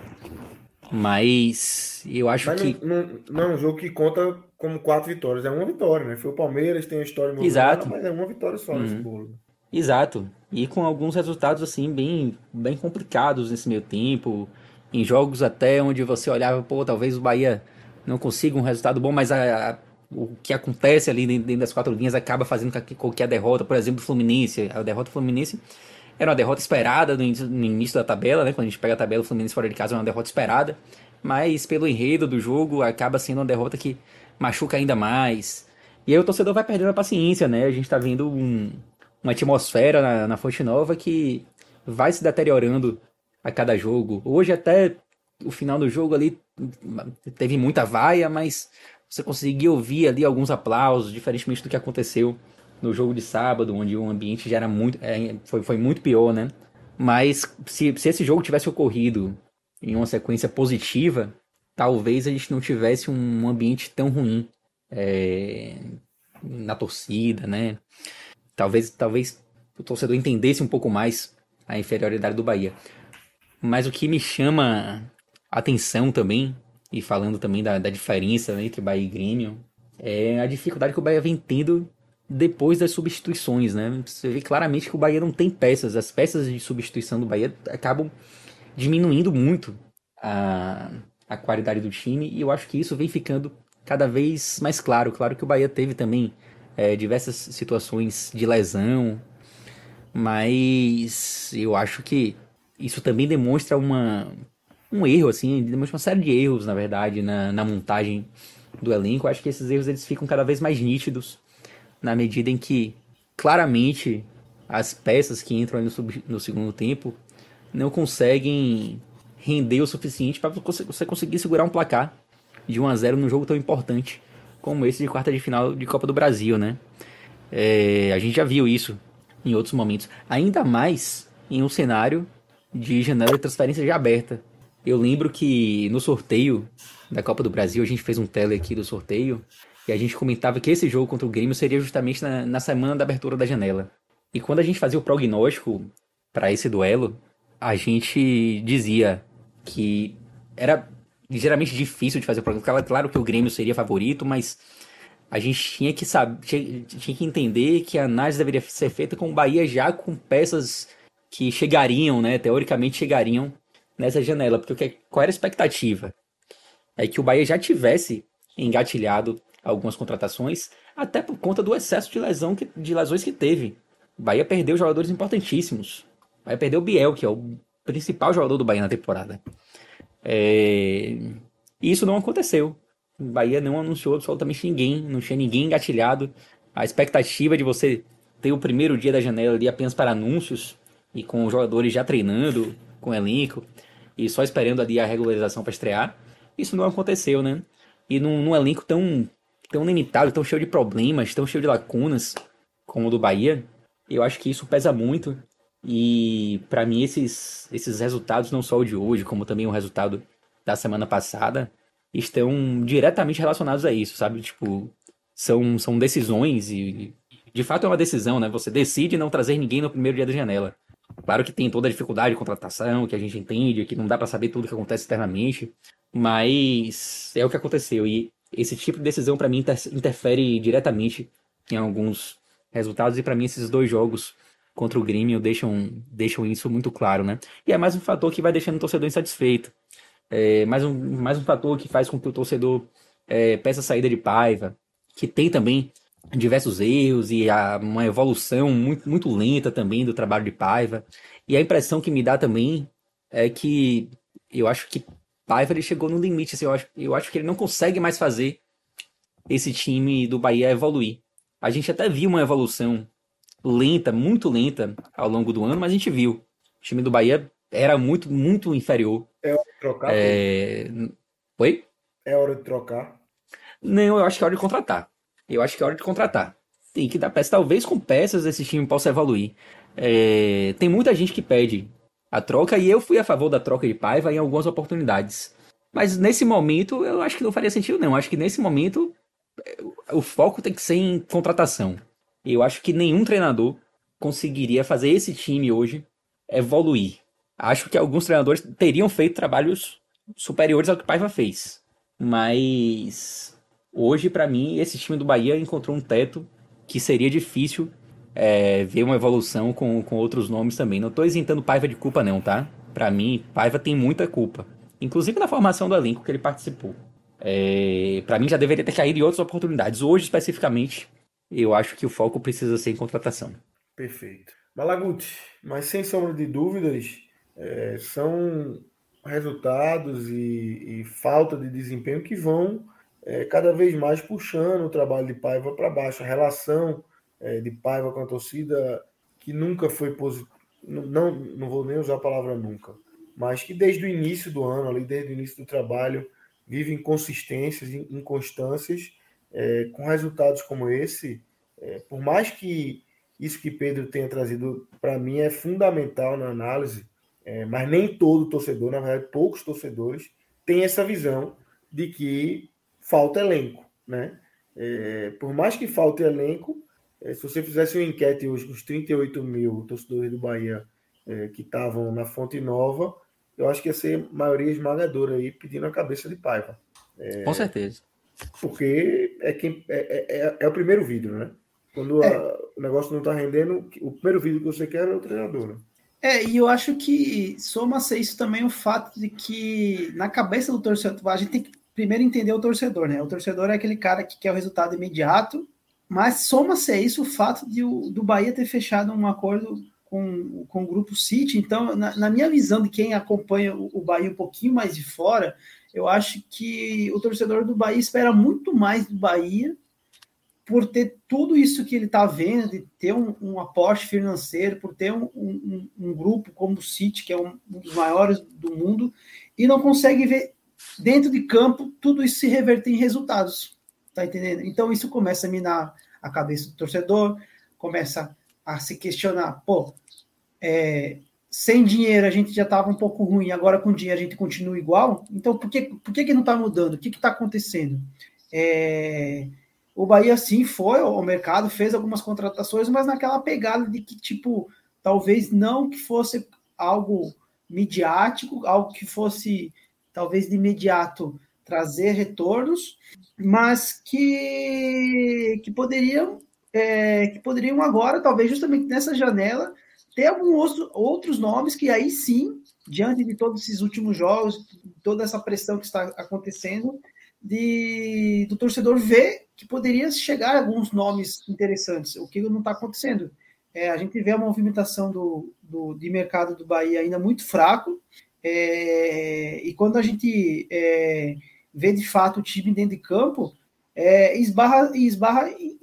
Mas eu acho Mas que. Não, não, não, é um jogo que conta como quatro vitórias. É uma vitória, né? Foi o Palmeiras, tem a história Exato. mas é uma vitória só uhum. nesse bolo. Exato. E com alguns resultados, assim, bem, bem complicados nesse meio tempo. Em jogos até onde você olhava, pô, talvez o Bahia não consiga um resultado bom, mas a, a, o que acontece ali dentro das quatro linhas acaba fazendo com que a derrota, por exemplo, do Fluminense, a derrota do Fluminense era uma derrota esperada no início, no início da tabela, né? Quando a gente pega a tabela, o Fluminense fora de casa é uma derrota esperada, mas pelo enredo do jogo acaba sendo uma derrota que machuca ainda mais. E aí o torcedor vai perdendo a paciência, né? A gente tá vendo um, uma atmosfera na, na Fonte Nova que vai se deteriorando a cada jogo. Hoje até o final do jogo ali teve muita vaia, mas você conseguiu ouvir ali alguns aplausos, diferentemente do que aconteceu no jogo de sábado, onde o ambiente já era muito. É, foi, foi muito pior, né? Mas se, se esse jogo tivesse ocorrido em uma sequência positiva, talvez a gente não tivesse um ambiente tão ruim é, na torcida, né? Talvez, talvez o torcedor entendesse um pouco mais a inferioridade do Bahia. Mas o que me chama atenção também, e falando também da, da diferença né, entre Bahia e Grêmio, é a dificuldade que o Bahia vem tendo depois das substituições, né? Você vê claramente que o Bahia não tem peças. As peças de substituição do Bahia acabam diminuindo muito a, a qualidade do time e eu acho que isso vem ficando cada vez mais claro. Claro que o Bahia teve também é, diversas situações de lesão, mas eu acho que isso também demonstra uma, um erro, assim, demonstra uma série de erros, na verdade, na, na montagem do elenco. Eu acho que esses erros eles ficam cada vez mais nítidos na medida em que, claramente, as peças que entram no, sub, no segundo tempo não conseguem render o suficiente para você conseguir segurar um placar de 1 a 0 num jogo tão importante como esse de quarta de final de Copa do Brasil, né? É, a gente já viu isso em outros momentos, ainda mais em um cenário de janela de transferência já aberta. Eu lembro que no sorteio da Copa do Brasil, a gente fez um tele aqui do sorteio, e a gente comentava que esse jogo contra o Grêmio seria justamente na, na semana da abertura da janela. E quando a gente fazia o prognóstico para esse duelo, a gente dizia que era ligeiramente difícil de fazer o prognóstico. Claro que o Grêmio seria favorito, mas a gente tinha que saber, tinha, tinha que entender que a análise deveria ser feita com o Bahia já com peças que chegariam, né, teoricamente chegariam nessa janela, porque qual era a expectativa? É que o Bahia já tivesse engatilhado algumas contratações, até por conta do excesso de lesão que, de lesões que teve. Bahia perdeu jogadores importantíssimos. Bahia perdeu o Biel, que é o principal jogador do Bahia na temporada. É... E isso não aconteceu. Bahia não anunciou absolutamente ninguém, não tinha ninguém engatilhado. A expectativa de você ter o primeiro dia da janela ali apenas para anúncios e com os jogadores já treinando com o elenco e só esperando ali a regularização para estrear, isso não aconteceu, né? E num, num, elenco tão, tão limitado, tão cheio de problemas, tão cheio de lacunas como o do Bahia, eu acho que isso pesa muito. E para mim esses, esses resultados, não só o de hoje, como também o resultado da semana passada, estão diretamente relacionados a isso, sabe? Tipo, são, são decisões e de fato é uma decisão, né? Você decide não trazer ninguém no primeiro dia da janela. Claro que tem toda a dificuldade de contratação, que a gente entende, que não dá para saber tudo que acontece internamente, mas é o que aconteceu. E esse tipo de decisão, para mim, inter interfere diretamente em alguns resultados. E para mim, esses dois jogos contra o Grêmio deixam, deixam isso muito claro, né? E é mais um fator que vai deixando o torcedor insatisfeito. É mais, um, mais um fator que faz com que o torcedor é, peça saída de Paiva, que tem também diversos erros e a, uma evolução muito, muito lenta também do trabalho de Paiva. E a impressão que me dá também é que eu acho que Paiva ele chegou no limite. Assim, eu, acho, eu acho que ele não consegue mais fazer esse time do Bahia evoluir. A gente até viu uma evolução lenta, muito lenta ao longo do ano, mas a gente viu. O time do Bahia era muito, muito inferior. É hora de trocar? É... Oi? É hora de trocar? Não, eu acho que é hora de contratar. Eu acho que é hora de contratar. Tem que dar peça. Talvez com peças esse time possa evoluir. É, tem muita gente que pede a troca e eu fui a favor da troca de Paiva em algumas oportunidades. Mas nesse momento eu acho que não faria sentido não. Acho que nesse momento o foco tem que ser em contratação. Eu acho que nenhum treinador conseguiria fazer esse time hoje evoluir. Acho que alguns treinadores teriam feito trabalhos superiores ao que Paiva fez. Mas hoje, para mim, esse time do Bahia encontrou um teto que seria difícil é, ver uma evolução com, com outros nomes também. Não tô isentando Paiva de culpa, não, tá? Para mim, Paiva tem muita culpa. Inclusive na formação do elenco que ele participou. É, para mim já deveria ter caído em outras oportunidades. Hoje, especificamente, eu acho que o foco precisa ser em contratação. Perfeito. Malaguti, mas sem sombra de dúvidas, é, são resultados e, e, falta de desempenho que vão é, cada vez mais puxando o trabalho de Paiva para baixo. A relação é, de Paiva com a torcida que nunca foi positiva, não, não vou nem usar a palavra nunca, mas que desde o início do ano, ali, desde o início do trabalho, vive inconsistências, inconstâncias, é, com resultados como esse, é, por mais que isso que Pedro tenha trazido para mim é fundamental na análise, é, mas nem todo torcedor, na verdade, poucos torcedores têm essa visão de que falta elenco, né? É, por mais que falte elenco, se você fizesse uma enquete hoje com os 38 mil torcedores do Bahia é, que estavam na Fonte Nova, eu acho que ia ser maioria esmagadora aí pedindo a cabeça de Paiva. É, Com certeza. Porque é, quem, é, é, é o primeiro vídeo, né? Quando é. a, o negócio não está rendendo, o primeiro vídeo que você quer é o treinador. Né? É, e eu acho que soma-se isso também o fato de que na cabeça do torcedor, a gente tem que primeiro entender o torcedor, né? O torcedor é aquele cara que quer o resultado imediato, mas soma-se isso o fato de o, do Bahia ter fechado um acordo com, com o grupo City. Então, na, na minha visão de quem acompanha o, o, Bahia um pouquinho mais de fora, eu acho que o torcedor do Bahia espera muito mais do Bahia por ter tudo isso que ele está vendo, de ter um, um, aporte financeiro, por ter um, um, um, grupo como o City, que é um, dos maiores do mundo, e não consegue ver dentro de campo tudo isso se reverter em resultados. Tá entendendo? Então isso começa a minar a cabeça do torcedor, começa a se questionar, pô, é, sem dinheiro a gente já estava um pouco ruim, agora com dinheiro a gente continua igual. Então, por que, por que, que não está mudando? O que está acontecendo? É, o Bahia, sim, foi ao mercado, fez algumas contratações, mas naquela pegada de que, tipo, talvez não que fosse algo midiático, algo que fosse, talvez, de imediato trazer retornos, mas que, que poderiam é, que poderiam agora, talvez justamente nessa janela, ter alguns outros nomes que aí sim, diante de todos esses últimos jogos, toda essa pressão que está acontecendo, de, do torcedor ver que poderia chegar alguns nomes interessantes, o que não está acontecendo. É, a gente vê a movimentação do, do, de mercado do Bahia ainda muito fraco, é, e quando a gente é, vê de fato o time dentro de campo, é, esbarra, esbarra em,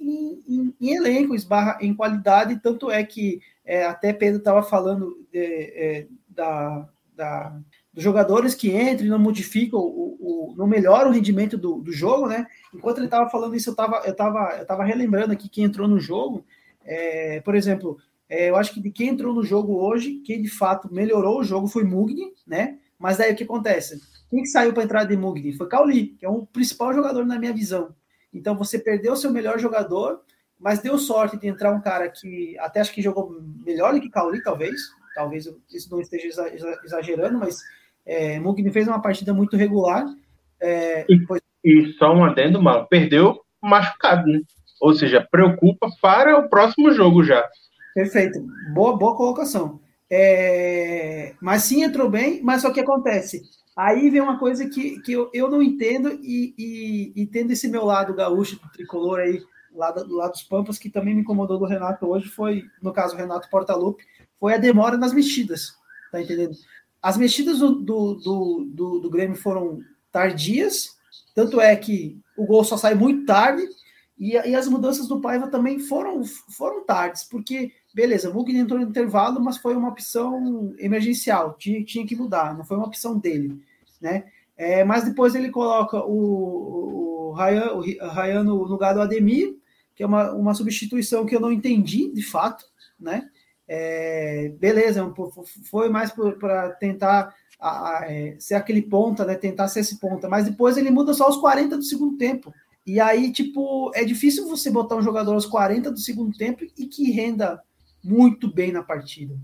em, em, elenco, esbarra em qualidade, tanto é que é, até Pedro estava falando de, é, da, da, dos jogadores que entram e não modificam, o, o, não melhoram o rendimento do, do jogo, né? Enquanto ele estava falando isso, eu estava eu tava, eu tava relembrando aqui quem entrou no jogo. É, por exemplo, é, eu acho que de quem entrou no jogo hoje, quem de fato melhorou o jogo foi Mugni, né? Mas aí o que acontece? Quem que saiu para entrar de Mugni? Foi Cauli, que é o principal jogador na minha visão. Então você perdeu o seu melhor jogador, mas deu sorte de entrar um cara que até acho que jogou melhor do que Cauli, talvez. Talvez isso não esteja exagerando, mas é, Mugni fez uma partida muito regular. É, e, depois... e só um adendo, mal, perdeu machucado, né? Ou seja, preocupa para o próximo jogo já. Perfeito, boa, boa colocação. É, mas sim entrou bem, mas o que acontece? Aí vem uma coisa que, que eu, eu não entendo e, e, e tendo esse meu lado gaúcho, tricolor aí, lá, do, lá dos Pampas, que também me incomodou do Renato hoje, foi, no caso, o Renato Portaluppi, foi a demora nas mexidas, tá entendendo? As mexidas do, do, do, do, do Grêmio foram tardias, tanto é que o gol só sai muito tarde, e, e as mudanças do Paiva também foram, foram tardes, porque, beleza, o Mugni entrou no intervalo, mas foi uma opção emergencial, tinha, tinha que mudar, não foi uma opção dele né? É, mas depois ele coloca o, o, Ryan, o Ryan no lugar do Ademir, que é uma, uma substituição que eu não entendi, de fato, né? é, beleza, foi mais para tentar a, a, é, ser aquele ponta, né? Tentar ser esse ponta, mas depois ele muda só aos 40 do segundo tempo. E aí, tipo, é difícil você botar um jogador aos 40 do segundo tempo e que renda muito bem na partida.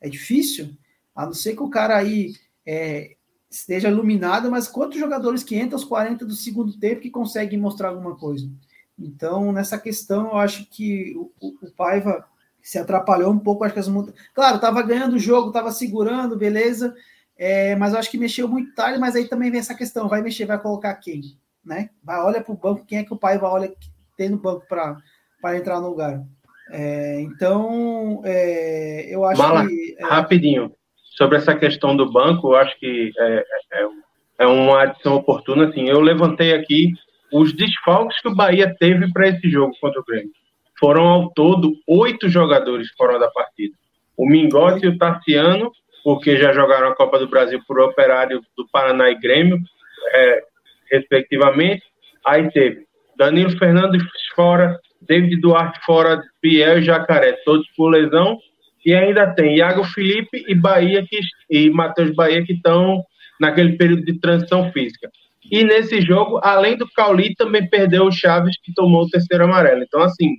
É difícil, a não ser que o cara aí é, esteja iluminado, mas quantos jogadores que entram aos 40 do segundo tempo que conseguem mostrar alguma coisa? Então, nessa questão, eu acho que o, o, Paiva se atrapalhou um pouco. Acho que as Claro, estava ganhando o jogo, estava segurando, beleza. É, mas eu acho que mexeu muito tarde, mas aí também vem essa questão: vai mexer, vai colocar quem? Né? Vai, olha para o banco, quem é que o pai vai olha tem no banco para entrar no lugar. É, então, é, eu acho que. É, rapidinho, sobre essa questão do banco, eu acho que é, é, é uma adição oportuna. Assim, eu levantei aqui os desfalques que o Bahia teve para esse jogo contra o Grêmio. Foram ao todo oito jogadores fora da partida. O Mingote e o Tarciano, porque já jogaram a Copa do Brasil por Operário do Paraná e Grêmio, é, respectivamente. Aí teve Danilo Fernandes fora, David Duarte fora, Piel e Jacaré, todos por lesão. E ainda tem Iago Felipe e Bahia que, e Matheus Bahia que estão naquele período de transição física. E nesse jogo, além do Cauli, também perdeu o Chaves, que tomou o terceiro amarelo. Então, assim,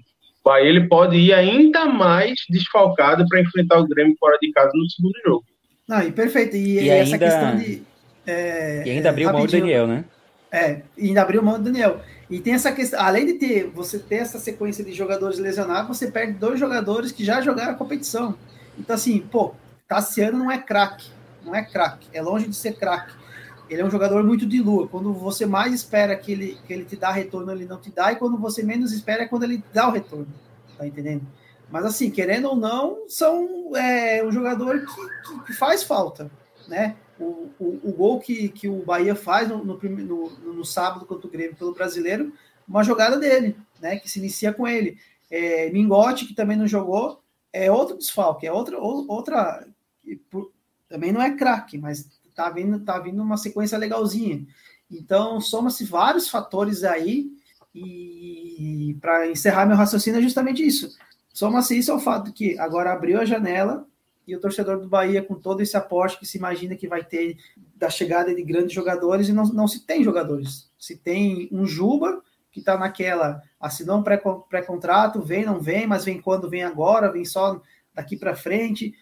o Bahia ele pode ir ainda mais desfalcado para enfrentar o Grêmio fora de casa no segundo jogo. Não, e perfeito. E, e essa ainda... questão de. É, e ainda abriu mão do Daniel, né? É, e ainda abriu mão do Daniel. E tem essa questão, além de ter você ter essa sequência de jogadores lesionados, você perde dois jogadores que já jogaram a competição. Então, assim, pô, Tassiano não é craque, não é craque, é longe de ser craque. Ele é um jogador muito de lua. Quando você mais espera que ele, que ele te dá retorno, ele não te dá, e quando você menos espera é quando ele dá o retorno. Tá entendendo? Mas assim, querendo ou não, são é, um jogador que, que, faz falta, né? O, o, o, gol que, que o Bahia faz no, no, no, no, sábado contra o Grêmio pelo brasileiro, uma jogada dele, né? Que se inicia com ele. É, Mingote, que também não jogou, é outro desfalque, é outra, outra também não é craque, mas tá vindo, tá vindo uma sequência legalzinha. Então, soma-se vários fatores aí, e para encerrar meu raciocínio é justamente isso. Soma-se isso ao fato que agora abriu a janela e o torcedor do Bahia, com todo esse aporte que se imagina que vai ter da chegada de grandes jogadores, e não, não se tem jogadores. Se tem um Juba, que está naquela, assinou um pré-contrato, vem, não vem, mas vem quando vem agora, vem só daqui para frente,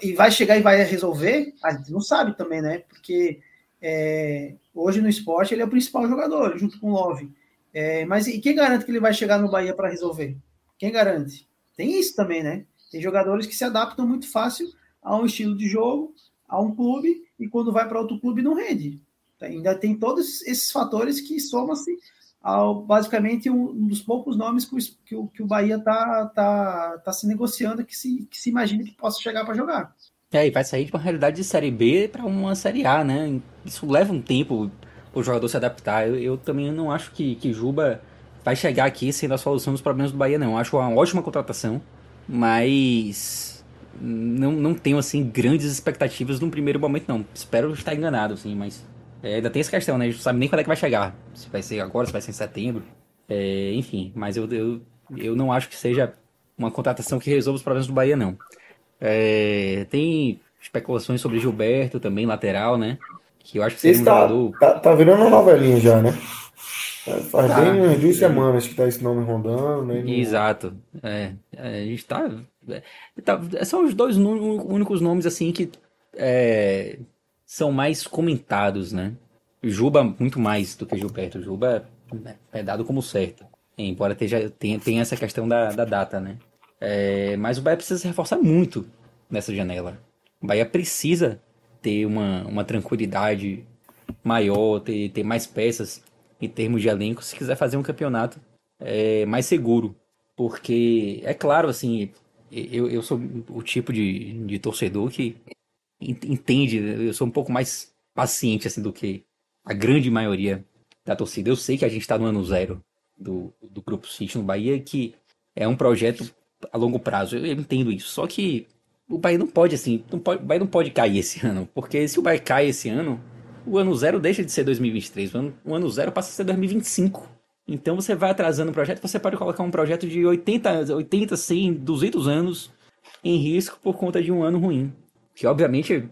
e vai chegar e vai resolver, a gente não sabe também, né? Porque é, hoje no esporte ele é o principal jogador, junto com o Love. É, mas e quem garante que ele vai chegar no Bahia para resolver? Quem garante? Tem isso também, né? Tem jogadores que se adaptam muito fácil a um estilo de jogo, a um clube, e quando vai para outro clube não rende. Ainda tem todos esses fatores que somam-se ao basicamente um dos poucos nomes que o, que o, Bahia tá, tá, tá se negociando que se, que se imagina que possa chegar para jogar. É, e vai sair de uma realidade de Série B para uma Série A, né? Isso leva um tempo o jogador se adaptar. Eu, eu, também não acho que, que Juba vai chegar aqui sendo a solução dos problemas do Bahia, não. Eu acho uma ótima contratação, mas não, não tenho, assim, grandes expectativas num primeiro momento, não. Espero estar enganado, assim, mas é, ainda tem essa questão, né? A gente não sabe nem quando é que vai chegar. Se vai ser agora, se vai ser em setembro. É, enfim, mas eu, eu, eu não acho que seja uma contratação que resolva os problemas do Bahia, não. É, tem especulações sobre Gilberto também, lateral, né? Que eu acho que seria esse um tá, jogador... tá, tá virando uma novelinha já, né? É, faz tá, bem duas semanas que tá esse nome rondando, né? Exato. É, é, a gente tá, é, tá. São os dois únicos nomes assim que é, são mais comentados, né? Juba muito mais do que Gilberto. Juba é dado como certo. Embora tenha, tenha, tenha essa questão da, da data, né? É, mas o Bahia precisa se reforçar muito nessa janela. O Bahia precisa ter uma, uma tranquilidade maior, ter, ter mais peças em termos de elenco, se quiser fazer um campeonato é, mais seguro. Porque, é claro, assim, eu, eu sou o tipo de, de torcedor que entende, eu sou um pouco mais paciente assim do que a grande maioria da torcida. Eu sei que a gente está no ano zero do, do Grupo City no Bahia, que é um projeto a longo prazo. Eu, eu entendo isso. Só que o Bahia não pode, assim, não pode, o Bahia não pode cair esse ano. Porque se o Bahia cai esse ano, o ano zero deixa de ser 2023. O ano, o ano zero passa a ser 2025. Então você vai atrasando o projeto, você pode colocar um projeto de 80, 80 100, 200 anos em risco por conta de um ano ruim. Que obviamente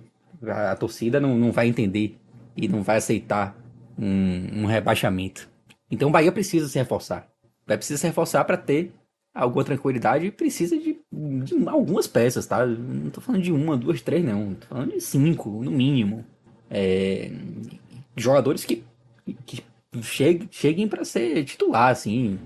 a, a torcida não, não vai entender e não vai aceitar um, um rebaixamento. Então o Bahia precisa se reforçar. Vai precisar se reforçar para ter alguma tranquilidade e precisa de, de, algumas peças, tá? Não tô falando de uma, duas, três, não. Tô falando de cinco, no mínimo. É, jogadores que, que cheguem, cheguem para ser titular, assim.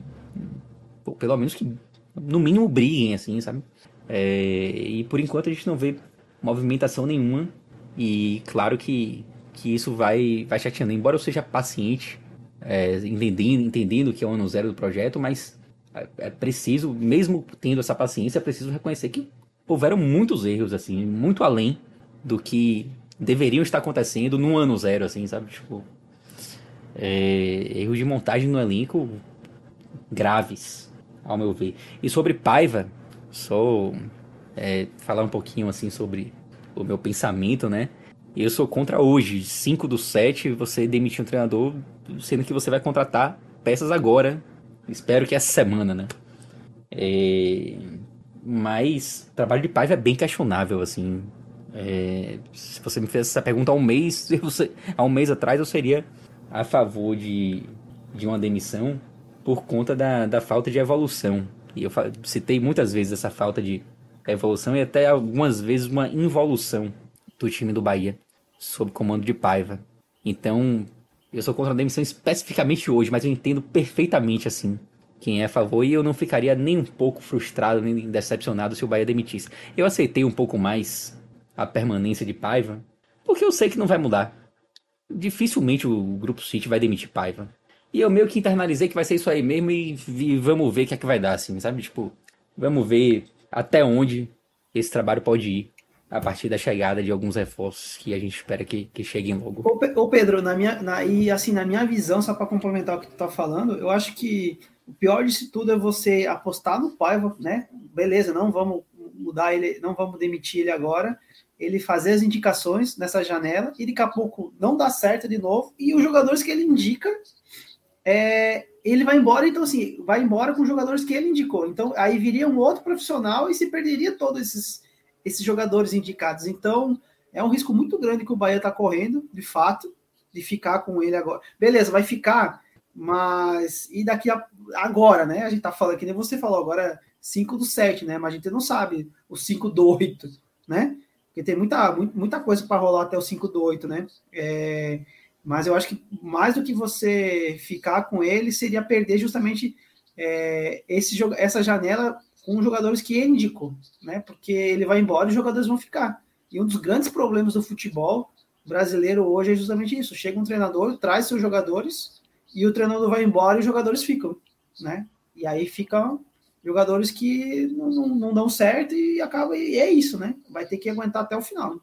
Ou pelo menos que, no mínimo, briguem, assim, sabe? É, e por enquanto a gente não vê movimentação nenhuma. E claro que, que isso vai, vai chateando. Embora eu seja paciente, é, entendendo, entendendo que é o ano zero do projeto, mas é, é preciso, mesmo tendo essa paciência, é preciso reconhecer que houveram muitos erros, assim, muito além do que deveriam estar acontecendo no ano zero, assim, sabe? Tipo, é, erros de montagem no elenco graves, ao meu ver. E sobre Paiva, só é, falar um pouquinho, assim, sobre o meu pensamento, né? Eu sou contra hoje, 5 do 7, você demitir um treinador, sendo que você vai contratar peças agora Espero que essa semana, né? É... Mas o trabalho de Paiva é bem questionável, assim. É... Se você me fez essa pergunta há um mês, eu, há um mês atrás eu seria a favor de, de uma demissão por conta da, da falta de evolução. E eu citei muitas vezes essa falta de evolução e até algumas vezes uma involução do time do Bahia sob comando de Paiva. Então, eu sou contra a demissão especificamente hoje, mas eu entendo perfeitamente assim quem é a favor e eu não ficaria nem um pouco frustrado nem decepcionado se o Bahia demitisse. Eu aceitei um pouco mais a permanência de Paiva, porque eu sei que não vai mudar. Dificilmente o Grupo City vai demitir Paiva. E eu meio que internalizei que vai ser isso aí mesmo e, e vamos ver o que é que vai dar, assim, sabe? Tipo, vamos ver até onde esse trabalho pode ir a partir da chegada de alguns reforços que a gente espera que, que cheguem logo. Ô, Pedro, na minha, na, e assim, na minha visão, só para complementar o que tu tá falando, eu acho que o pior disso tudo é você apostar no Paiva, né? Beleza, não vamos mudar ele, não vamos demitir ele agora, ele fazer as indicações nessa janela e daqui a pouco não dá certo de novo, e os jogadores que ele indica, é, ele vai embora, então assim, vai embora com os jogadores que ele indicou. Então aí viria um outro profissional e se perderia todos esses esses jogadores indicados. Então, é um risco muito grande que o Bahia está correndo, de fato, de ficar com ele agora. Beleza, vai ficar, mas e daqui a agora, né? A gente tá falando que nem você falou agora 5 do 7, né? Mas a gente não sabe o 5 do 8, né? Porque tem muita, muita coisa para rolar até o 5 do 8, né? É, mas eu acho que mais do que você ficar com ele seria perder justamente é, esse, essa janela com os jogadores que ele indicou, né? Porque ele vai embora e os jogadores vão ficar. E um dos grandes problemas do futebol brasileiro hoje é justamente isso: chega um treinador, traz seus jogadores e o treinador vai embora e os jogadores ficam, né? E aí ficam jogadores que não, não, não dão certo e acaba e é isso, né? Vai ter que aguentar até o final.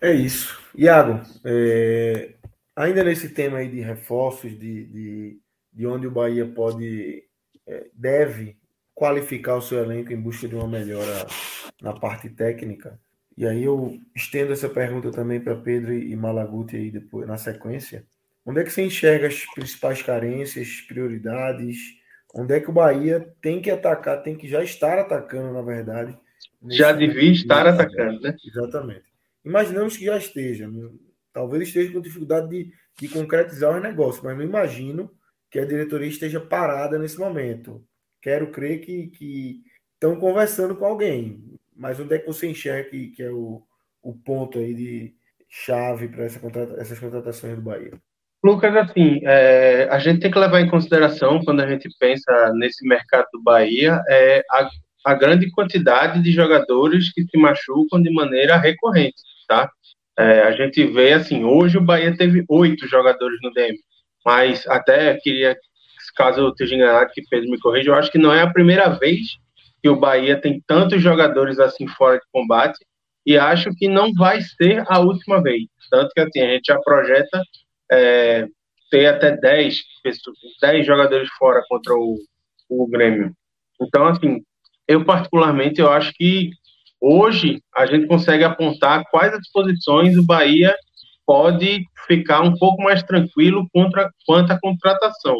É isso. Iago, é, ainda nesse tema aí de reforços, de, de, de onde o Bahia pode, é, deve qualificar o seu elenco em busca de uma melhora na parte técnica. E aí eu estendo essa pergunta também para Pedro e Malaguti aí depois na sequência. Onde é que você enxerga as principais carências, prioridades? Onde é que o Bahia tem que atacar, tem que já estar atacando, na verdade? Já devia estar atacando, né? Exatamente. Imaginamos que já esteja. Talvez esteja com dificuldade de, de concretizar os negócios, mas não imagino que a diretoria esteja parada nesse momento quero crer que, que estão conversando com alguém. Mas onde é que você enxerga que, que é o, o ponto aí de chave para essa contrata, essas contratações do Bahia? Lucas, assim, é, a gente tem que levar em consideração, quando a gente pensa nesse mercado do Bahia, é a, a grande quantidade de jogadores que se machucam de maneira recorrente, tá? É, a gente vê, assim, hoje o Bahia teve oito jogadores no DM, mas até queria caso eu esteja enganado, que Pedro me corrija, eu acho que não é a primeira vez que o Bahia tem tantos jogadores assim fora de combate, e acho que não vai ser a última vez. Tanto que assim, a gente já projeta é, ter até 10, 10 jogadores fora contra o, o Grêmio. Então, assim, eu particularmente eu acho que hoje a gente consegue apontar quais as posições o Bahia pode ficar um pouco mais tranquilo contra, quanto à contratação.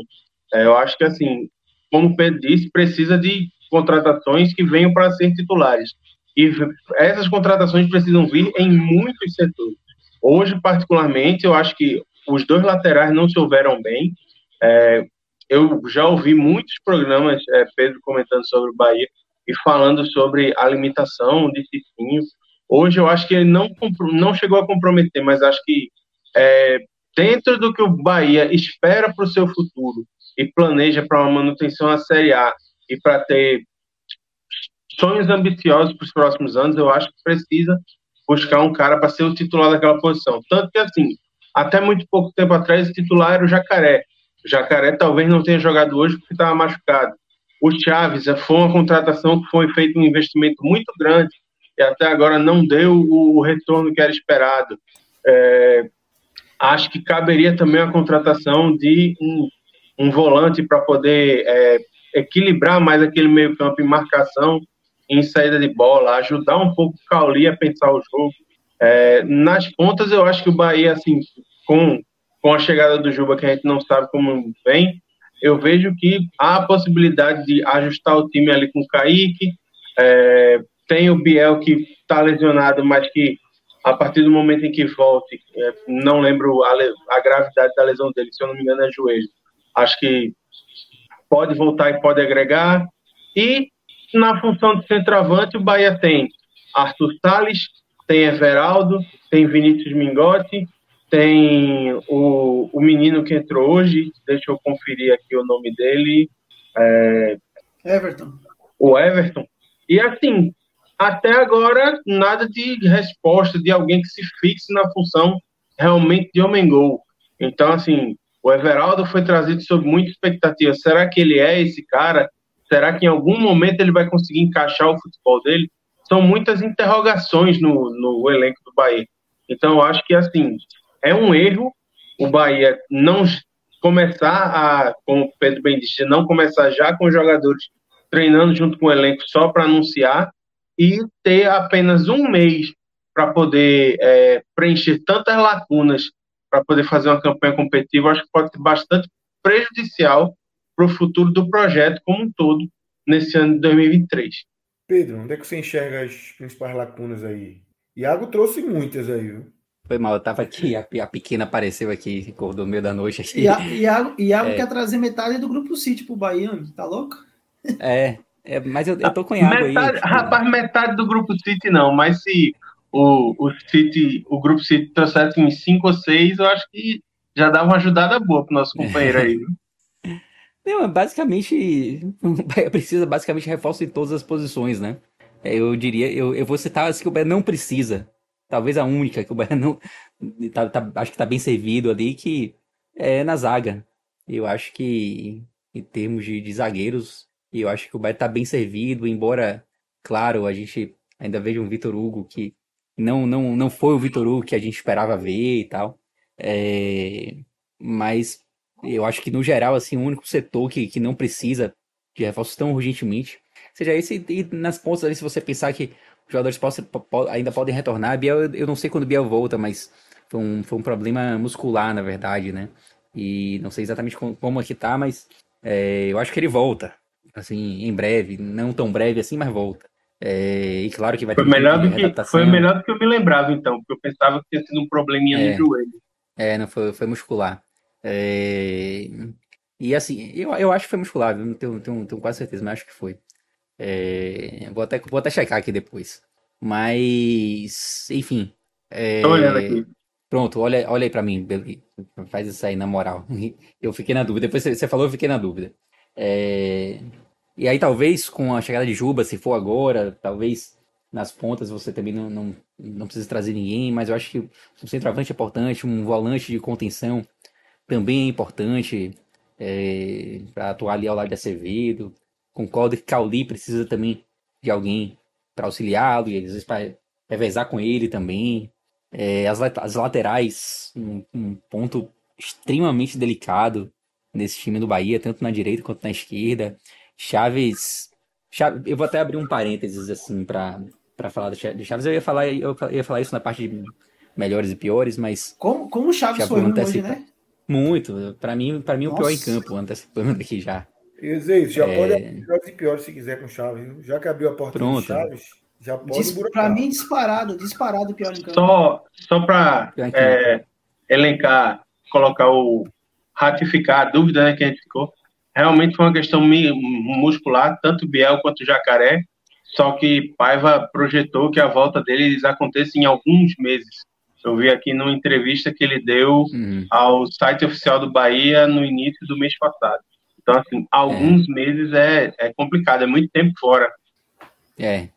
É, eu acho que, assim, como o Pedro disse, precisa de contratações que venham para ser titulares. E essas contratações precisam vir em muitos setores. Hoje, particularmente, eu acho que os dois laterais não se houveram bem. É, eu já ouvi muitos programas, é, Pedro comentando sobre o Bahia e falando sobre a limitação de Cicinho. Hoje eu acho que ele não, não chegou a comprometer, mas acho que é, dentro do que o Bahia espera para o seu futuro e planeja para uma manutenção na Série A e para ter sonhos ambiciosos para os próximos anos, eu acho que precisa buscar um cara para ser o titular daquela posição. Tanto que, assim, até muito pouco tempo atrás, o titular era o Jacaré. O Jacaré talvez não tenha jogado hoje porque estava machucado. O Chaves foi uma contratação que foi feito um investimento muito grande e até agora não deu o retorno que era esperado. É, acho que caberia também a contratação de um, um volante para poder é, equilibrar mais aquele meio campo em marcação, em saída de bola, ajudar um pouco o Cauli a pensar o jogo. É, nas pontas, eu acho que o Bahia, assim, com, com a chegada do Juba, que a gente não sabe como vem, eu vejo que há a possibilidade de ajustar o time ali com o Kaique, é, tem o Biel que está lesionado, mas que a partir do momento em que volte, é, não lembro a, a, gravidade da lesão dele, se eu não me engano é joelho. Acho que pode voltar e pode agregar. E na função de centroavante, o Bahia tem Arthur Salles, tem Everaldo, tem Vinícius Mingotti, tem o, o menino que entrou hoje, deixa eu conferir aqui o nome dele. É, Everton. O Everton. E assim, até agora, nada de resposta de alguém que se fixe na função realmente de homem-gol. Então, assim, o Everaldo foi trazido sob muita expectativa. Será que ele é esse cara? Será que em algum momento ele vai conseguir encaixar o futebol dele? São muitas interrogações no, no elenco do Bahia. Então, eu acho que, assim, é um erro o Bahia não começar a, como o Pedro bem disse, não começar já com os jogadores treinando junto com o elenco só para anunciar e ter apenas um mês para poder é, preencher tantas lacunas para poder fazer uma campanha competitiva, acho que pode ser bastante prejudicial para o futuro do projeto como um todo nesse ano de 2023. Pedro, onde é que você enxerga as principais lacunas aí? Iago trouxe muitas aí, viu? Foi mal, eu tava aqui, a, a pequena apareceu aqui, acordou no meio da noite aqui. Iago, Iago é. quer trazer metade do grupo City pro Bahia, tá louco? É, é, mas eu, eu tô com Iago metade, aí. Tipo... Rapaz, metade do grupo City não, mas se o, o City, o grupo City trouxesse em 5 ou 6, eu acho que já dá uma ajudada boa pro nosso companheiro aí. Não, basicamente, precisa basicamente reforço em todas as posições, né? É, eu diria, eu, eu vou citar as que o Bahia não precisa. Talvez a única que o Bahia não. Tá, tá, acho que tá bem servido ali, que é na zaga. Eu acho que, em termos de, de zagueiros, eu acho que o Bahia tá bem servido, embora, claro, a gente ainda veja um Vitor Hugo que não, não, não foi o Vitor Hugo que a gente esperava ver e tal. É, mas eu acho que, no geral, assim, o único setor que, que não precisa de reforços tão urgentemente seja esse. E nas pontas ali, se você pensar que jogadores possam, ainda podem retornar, Biel, eu não sei quando Biel volta, mas foi um, foi um problema muscular, na verdade, né? E não sei exatamente como, como é que tá, mas é, eu acho que ele volta assim, em breve, não tão breve assim, mas volta. É, e claro que vai foi ter melhor do que Foi melhor do que eu me lembrava, então, porque eu pensava que tinha sido um probleminha é, no joelho. É, não, foi, foi muscular. É, e assim, eu, eu acho que foi muscular, não tenho, tenho, tenho quase certeza, mas acho que foi. É, vou, até, vou até checar aqui depois. Mas, enfim. É, Tô olhando aqui. Pronto, olha, olha aí pra mim, faz isso aí na moral. Eu fiquei na dúvida. Depois você falou, eu fiquei na dúvida. É... E aí talvez com a chegada de Juba, se for agora, talvez nas pontas você também não, não, não precisa trazer ninguém, mas eu acho que um centroavante é importante, um volante de contenção também é importante é, para atuar ali ao lado de Acevedo. Concordo que Cauli precisa também de alguém para auxiliá-lo e às vezes para revezar com ele também. É, as, as laterais, um, um ponto extremamente delicado nesse time do Bahia, tanto na direita quanto na esquerda. Chaves. Chaves eu vou até abrir um parênteses assim para falar de Chaves. Eu ia falar, eu ia falar isso na parte de melhores e piores, mas. Como, como o Chaves, Chaves foi um hoje, né? Muito. Para mim, para mim o pior em campo, antecipando aqui já. Isso, já é... pode abrir melhores e piores se quiser com Chaves. Já que abriu a porta Pronto. Chaves. Já pode Para mim, disparado, disparado pior em campo. Só, só para é, elencar, colocar o. ratificar a dúvida né, que a gente ficou. Realmente foi uma questão muscular, tanto Biel quanto Jacaré. Só que Paiva projetou que a volta deles aconteça em alguns meses. Eu vi aqui numa entrevista que ele deu uhum. ao site oficial do Bahia no início do mês passado. Então, assim, alguns é. meses é, é complicado, é muito tempo fora. É.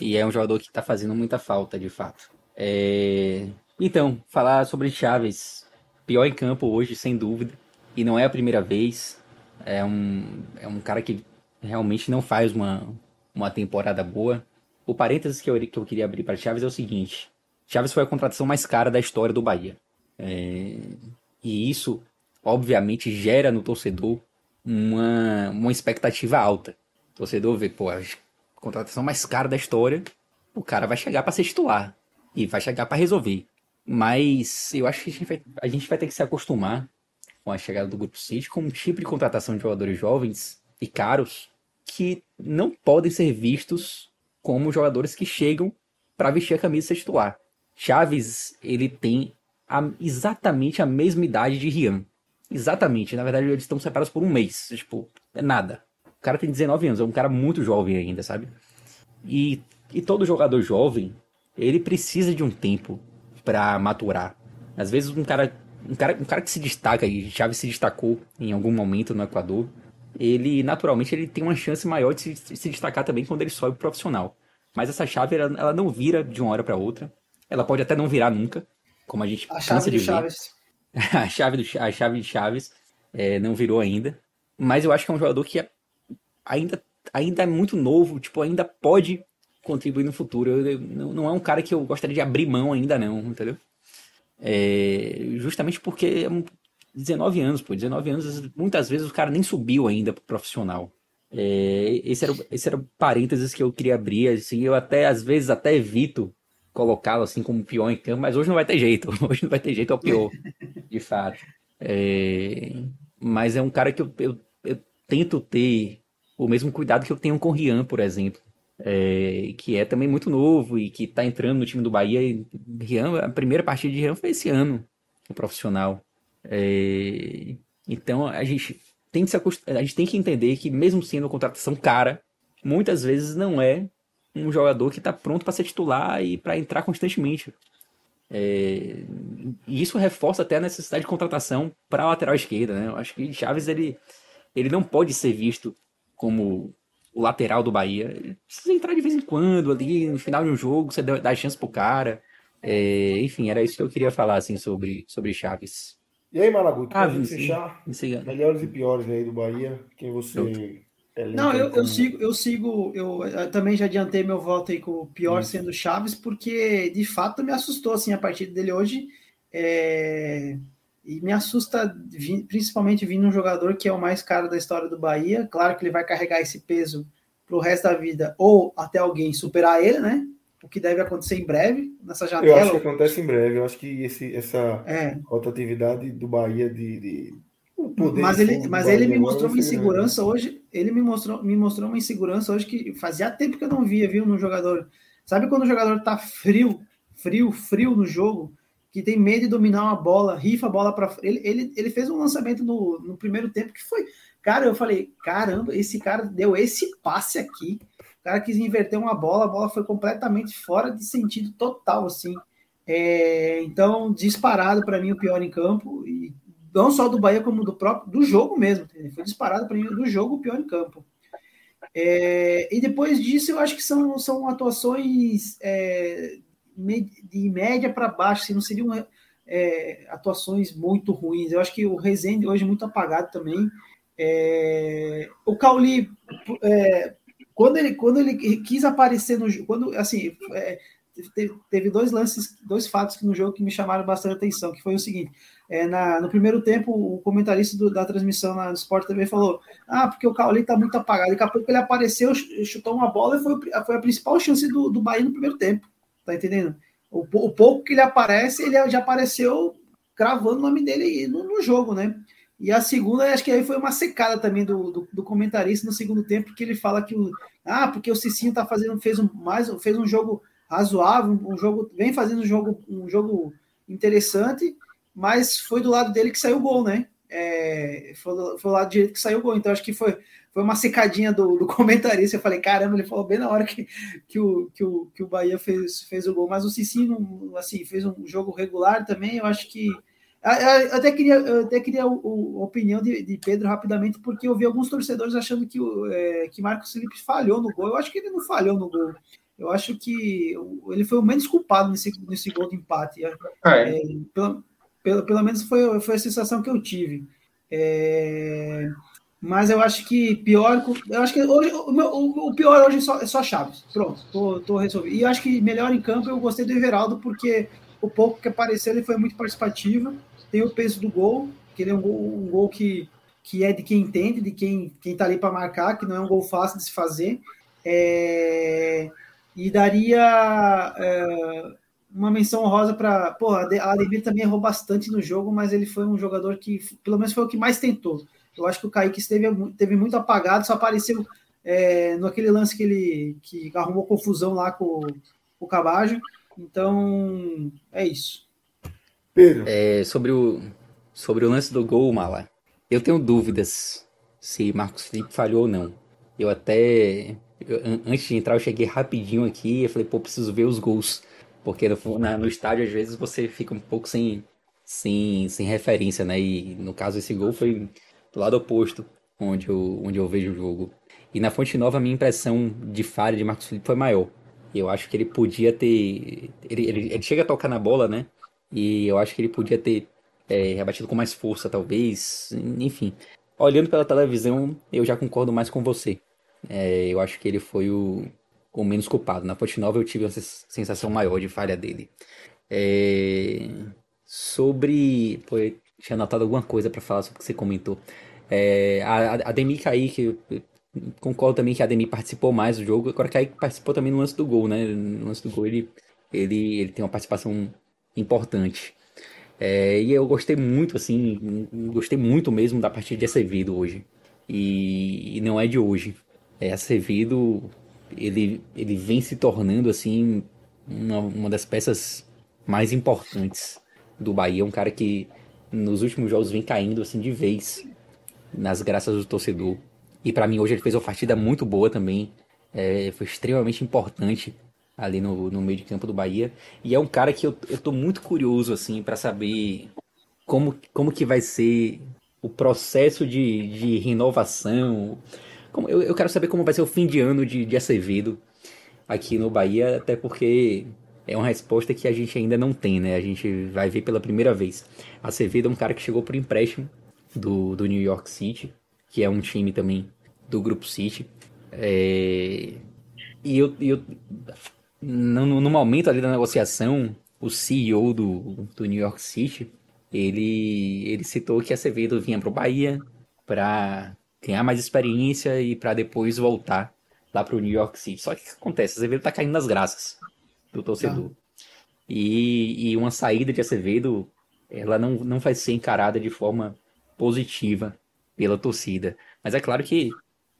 E é um jogador que está fazendo muita falta, de fato. É... Então, falar sobre Chaves. Pior em campo hoje, sem dúvida. E não é a primeira vez. É um, é um cara que realmente não faz uma, uma temporada boa. O parênteses que eu, que eu queria abrir para Chaves é o seguinte: Chaves foi a contratação mais cara da história do Bahia. É... E isso, obviamente, gera no torcedor uma, uma expectativa alta. O torcedor vê, pô, a contratação mais cara da história, o cara vai chegar para ser titular. E vai chegar para resolver. Mas eu acho que a gente, vai, a gente vai ter que se acostumar com a chegada do Grupo City com um tipo de contratação de jogadores jovens e caros que não podem ser vistos como jogadores que chegam para vestir a camisa e titular. Chaves, ele tem a, exatamente a mesma idade de Rian. Exatamente. Na verdade, eles estão separados por um mês. Tipo, é nada. O cara tem 19 anos, é um cara muito jovem ainda, sabe? E, e todo jogador jovem, ele precisa de um tempo para maturar. Às vezes um cara, um cara, um cara que se destaca, e Chaves se destacou em algum momento no Equador, ele naturalmente ele tem uma chance maior de se, de se destacar também quando ele sobe profissional. Mas essa chave ela, ela não vira de uma hora para outra. Ela pode até não virar nunca, como a gente a chave de, de Chaves. a chave do a chave de Chaves é, não virou ainda, mas eu acho que é um jogador que é, ainda ainda é muito novo, tipo ainda pode contribuir no futuro. Eu, eu, não, é um cara que eu gostaria de abrir mão ainda não, entendeu? É, justamente porque é 19 anos, pô, 19 anos, muitas vezes o cara nem subiu ainda pro profissional. É, esse, era, esse era parênteses que eu queria abrir, assim, eu até, às vezes, até evito colocá-lo assim como pior em campo, mas hoje não vai ter jeito, hoje não vai ter jeito, é o pior, de fato. É, mas é um cara que eu, eu, eu, tento ter o mesmo cuidado que eu tenho com o Rian, por exemplo, é, que é também muito novo e que está entrando no time do Bahia. E Rian, a primeira partida de Rian foi esse ano, o profissional. É, então a gente tem que se a gente tem que entender que mesmo sendo uma contratação cara, muitas vezes não é um jogador que está pronto para ser titular e para entrar constantemente. É, e isso reforça até a necessidade de contratação para a lateral esquerda. Né? Eu acho que Chaves ele, ele não pode ser visto como o lateral do Bahia. Ele precisa entrar de vez em quando ali no final de um jogo, você dá chance pro cara. É, enfim, era isso que eu queria falar assim sobre, sobre Chaves. E aí, Malaguti, ah, fechar melhores e piores aí do Bahia, quem você eu... Não, eu, eu, sigo, eu sigo, eu, eu, também já adiantei meu voto aí com o pior Isso. sendo Chaves, porque de fato me assustou assim a partida dele hoje. É, e me assusta principalmente vindo um jogador que é o mais caro da história do Bahia. Claro que ele vai carregar esse peso para o resto da vida, ou até alguém superar ele, né? O que deve acontecer em breve nessa janela. Eu acho que acontece em breve. Eu acho que esse, essa é. rotatividade do Bahia de, de mas ele, mas ele me mostrou uma insegurança hoje. Ele me mostrou, me mostrou uma insegurança hoje que fazia tempo que eu não via, viu, no jogador. Sabe quando o jogador tá frio, frio, frio no jogo, que tem medo de dominar uma bola, rifa a bola para ele, ele, ele fez um lançamento no, no primeiro tempo que foi, cara, eu falei, caramba, esse cara deu esse passe aqui. O cara quis inverter uma bola, a bola foi completamente fora de sentido total, assim. É, então, disparado para mim o pior em campo e não só do Bahia, como do próprio do jogo mesmo. Foi disparado para mim do jogo o pior em campo. É, e depois disso, eu acho que são, são atuações é, de média para baixo, assim, não seriam é, atuações muito ruins. Eu acho que o Rezende hoje é muito apagado também. É, o Cauli, é, quando, ele, quando ele quis aparecer no quando assim, teve dois lances, dois fatos no jogo que me chamaram bastante atenção, que foi o seguinte, é, na, no primeiro tempo, o comentarista do, da transmissão na Sport TV falou, ah, porque o Cauli tá muito apagado, daqui a pouco ele apareceu, chutou uma bola e foi, foi a principal chance do, do Bahia no primeiro tempo, tá entendendo? O, o pouco que ele aparece, ele já apareceu cravando o nome dele no, no jogo, né? E a segunda, acho que aí foi uma secada também do, do, do, comentarista no segundo tempo, que ele fala que o. Ah, porque o Cicinho tá fazendo, fez um, mais, fez um jogo razoável, um, jogo. Vem fazendo um jogo, um jogo interessante, mas foi do lado dele que saiu o gol, né? É, foi, foi do lado direito que saiu o gol. Então acho que foi, foi uma secadinha do, do comentarista. Eu falei, caramba, ele falou bem na hora que, que, o, que, o, que o Bahia fez, fez o gol. Mas o Cicinho, assim, fez um jogo regular também. Eu acho que eu até queria, eu até queria a, opinião de, de, Pedro rapidamente, porque eu vi alguns torcedores achando que, é, que Marcos Felipe falhou no gol. Eu acho que ele não falhou no gol. Eu acho que ele foi o menos culpado nesse, nesse gol de empate. É, é. É, pelo, pelo, pelo menos foi, foi a sensação que eu tive. É, mas eu acho que pior. Eu acho que hoje, o, o pior hoje é só, é só Chaves. Pronto, tô, tô resolvido. E eu acho que melhor em campo eu gostei do Everaldo, porque o pouco que apareceu ele foi muito participativo tem o peso do gol, que ele é um gol, um gol que, que é de quem entende, de quem quem está ali para marcar, que não é um gol fácil de se fazer. É, e daria é, uma menção honrosa para. Pô, a Ademir também errou bastante no jogo, mas ele foi um jogador que, pelo menos, foi o que mais tentou. Eu acho que o Kaique esteve, esteve muito apagado, só apareceu é, naquele lance que ele que arrumou confusão lá com, com o Cabajo. Então, é isso. Pedro. É, sobre, o, sobre o lance do gol, Mala, eu tenho dúvidas se Marcos Felipe falhou ou não. Eu até. Antes de entrar, eu cheguei rapidinho aqui e falei, pô, preciso ver os gols. Porque no, na, no estádio, às vezes, você fica um pouco sem, sem, sem referência, né? E no caso, esse gol foi do lado oposto, onde eu, onde eu vejo o jogo. E na Fonte Nova, a minha impressão de falha de Marcos Felipe foi maior. Eu acho que ele podia ter. Ele, ele, ele chega a tocar na bola, né? E eu acho que ele podia ter é, rebatido com mais força, talvez. Enfim, olhando pela televisão, eu já concordo mais com você. É, eu acho que ele foi o, o menos culpado. Na Ponte Nova eu tive uma sensação maior de falha dele. É, sobre. Pô, eu tinha anotado alguma coisa para falar sobre o que você comentou. É, a, a Demi Kaique, concordo também que a Demi participou mais do jogo. Agora Kaique participou também no lance do gol, né? No lance do gol ele, ele, ele tem uma participação importante. É, e eu gostei muito, assim, gostei muito mesmo da partida de Acevedo hoje. E, e não é de hoje. É, Acevedo, ele, ele vem se tornando, assim, uma, uma das peças mais importantes do Bahia. Um cara que nos últimos jogos vem caindo, assim, de vez nas graças do torcedor. E para mim hoje ele fez uma partida muito boa também. É, foi extremamente importante ali no, no meio de campo do Bahia. E é um cara que eu, eu tô muito curioso, assim, para saber como, como que vai ser o processo de, de renovação. Como, eu, eu quero saber como vai ser o fim de ano de, de Acevedo aqui no Bahia, até porque é uma resposta que a gente ainda não tem, né? A gente vai ver pela primeira vez. Acevedo é um cara que chegou por empréstimo do, do New York City, que é um time também do Grupo City. É... E eu, eu no, no momento ali da negociação, o CEO do, do New York City, ele, ele citou que Acevedo vinha para o Bahia para ganhar mais experiência e para depois voltar lá para o New York City. Só que o que acontece? Acevedo está caindo nas graças do torcedor. Ah. E, e uma saída de Acevedo, ela não, não vai ser encarada de forma positiva pela torcida. Mas é claro que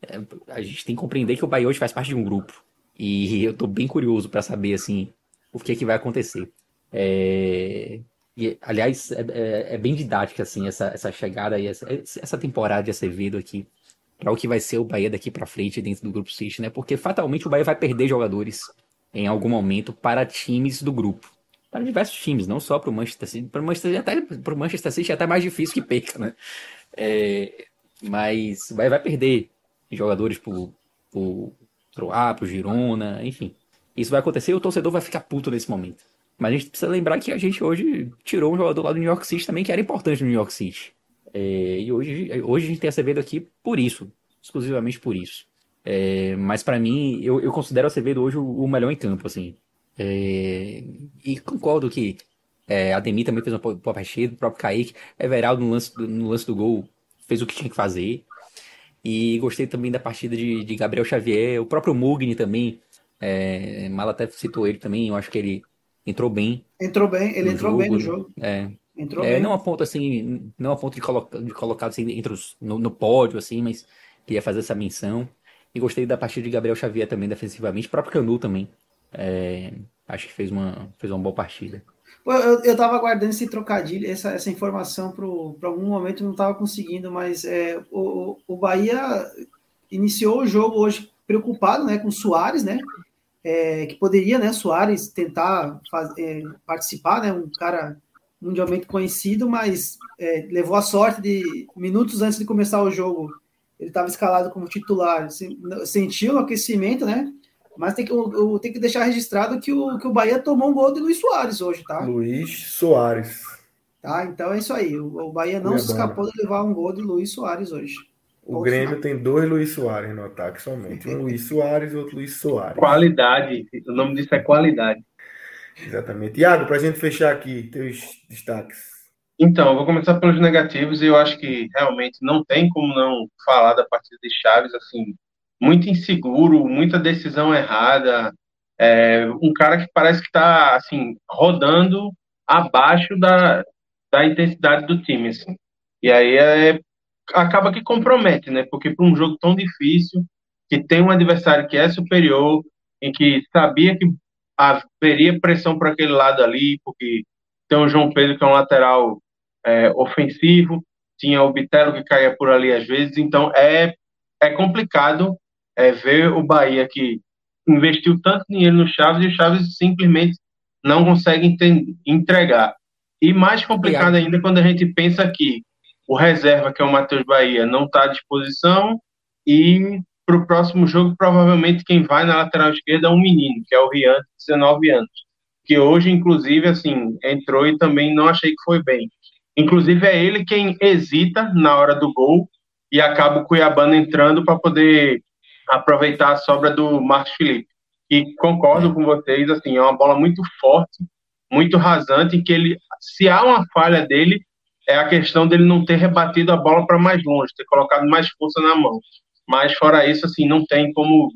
é, a gente tem que compreender que o Bahia hoje faz parte de um grupo. E eu tô bem curioso para saber, assim, o que é que vai acontecer. É... E, aliás, é, é, é, bem didática, assim, essa, essa chegada e essa, essa temporada de Acevedo aqui para o que vai ser o Bahia daqui para frente dentro do Grupo City, né? Porque fatalmente o Bahia vai perder jogadores em algum momento para times do grupo. Para diversos times, não só para o Manchester City. Para o Manchester, Manchester City é até mais difícil que perca, né? É, mas o Bahia vai perder jogadores por, por pro A, pro Girona, enfim. Isso vai acontecer e o torcedor vai ficar puto nesse momento. Mas a gente precisa lembrar que a gente hoje tirou um jogador lá do New York City também, que era importante no New York City. É, e hoje, hoje a gente tem Acevedo aqui por isso, exclusivamente por isso. É, mas para mim, eu, eu considero Acevedo hoje o, o melhor em campo, assim. É, e concordo que é, Ademir também fez uma boa partida, o próprio Kaique, Everaldo no lance, no lance do gol fez o que tinha que fazer. E gostei também da partida de, de Gabriel Xavier, o próprio Mugni também. É, Mala até citou ele também, eu acho que ele entrou bem. Entrou bem, ele entrou jogo, bem no jogo. É, Entrou é, bem. não a ponto assim, não a ponto de, colocar, de colocar assim, entre os, no, no, pódio, assim, mas queria fazer essa menção. E gostei da partida de Gabriel Xavier também defensivamente, o próprio Canu também. É, acho que fez uma, fez uma boa partida. Eu, eu tava aguardando esse trocadilho, essa, essa informação para algum momento, não estava conseguindo, mas é, o, o Bahia iniciou o jogo hoje preocupado né, com o Soares, né? É, que poderia, né, Soares, tentar faz, é, participar, né? Um cara mundialmente conhecido, mas é, levou a sorte de minutos antes de começar o jogo, ele estava escalado como titular, sentiu o aquecimento, né? Mas tem que, eu, eu tenho que deixar registrado que o, que o Bahia tomou um gol de Luiz Soares hoje, tá? Luiz Soares. Tá, então é isso aí. O, o Bahia não se escapou de levar um gol de Luiz Soares hoje. O Grêmio tem dois Luiz Soares no ataque somente. Um Luiz Soares e outro Luiz Soares. Qualidade. O nome disso é qualidade. Exatamente. Iago, para a gente fechar aqui, teus destaques. Então, eu vou começar pelos negativos e eu acho que realmente não tem como não falar da partida de Chaves, assim, muito inseguro, muita decisão errada, é, um cara que parece que está assim rodando abaixo da, da intensidade do time, assim. E aí é, acaba que compromete, né? Porque para um jogo tão difícil, que tem um adversário que é superior, em que sabia que haveria pressão para aquele lado ali, porque tem o João Pedro que é um lateral é, ofensivo, tinha o Bitelo que caía por ali às vezes, então é, é complicado é ver o Bahia que investiu tanto dinheiro no Chaves e o Chaves simplesmente não consegue entregar. E mais complicado ainda quando a gente pensa que o reserva, que é o Matheus Bahia, não está à disposição e para o próximo jogo, provavelmente quem vai na lateral esquerda é um menino, que é o Rian, de 19 anos, que hoje, inclusive, assim, entrou e também não achei que foi bem. Inclusive, é ele quem hesita na hora do gol e acaba o Cuiabano entrando para poder aproveitar a sobra do Marcos Felipe. E concordo com vocês, assim, é uma bola muito forte, muito rasante, que ele, se há uma falha dele, é a questão dele não ter rebatido a bola para mais longe, ter colocado mais força na mão. Mas fora isso, assim, não tem como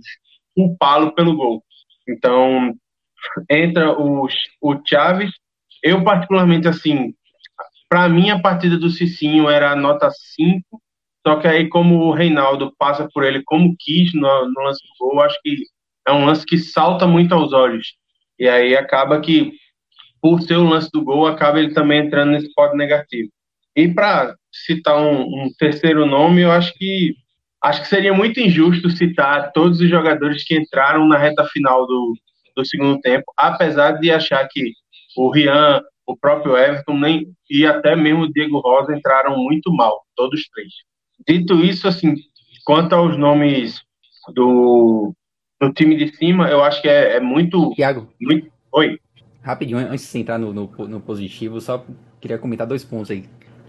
culpá-lo pelo gol. Então, entra o, o Chaves. Eu, particularmente, assim, para mim, a partida do Cicinho era nota 5, só que aí, como o Reinaldo passa por ele como quis no, no lance do gol, acho que é um lance que salta muito aos olhos. E aí acaba que, por ser o lance do gol, acaba ele também entrando nesse pódio negativo. E para citar um, um, terceiro nome, eu acho que acho que seria muito injusto citar todos os jogadores que entraram na reta final do, do segundo tempo, apesar de achar que o Rian, o próprio Everton nem, e até mesmo o Diego Rosa entraram muito mal, todos três. Dito isso, assim, quanto aos nomes do, do time de cima, eu acho que é, é muito. Tiago. Muito... Oi. Rapidinho, antes de entrar no, no, no, positivo, só queria comentar dois pontos aí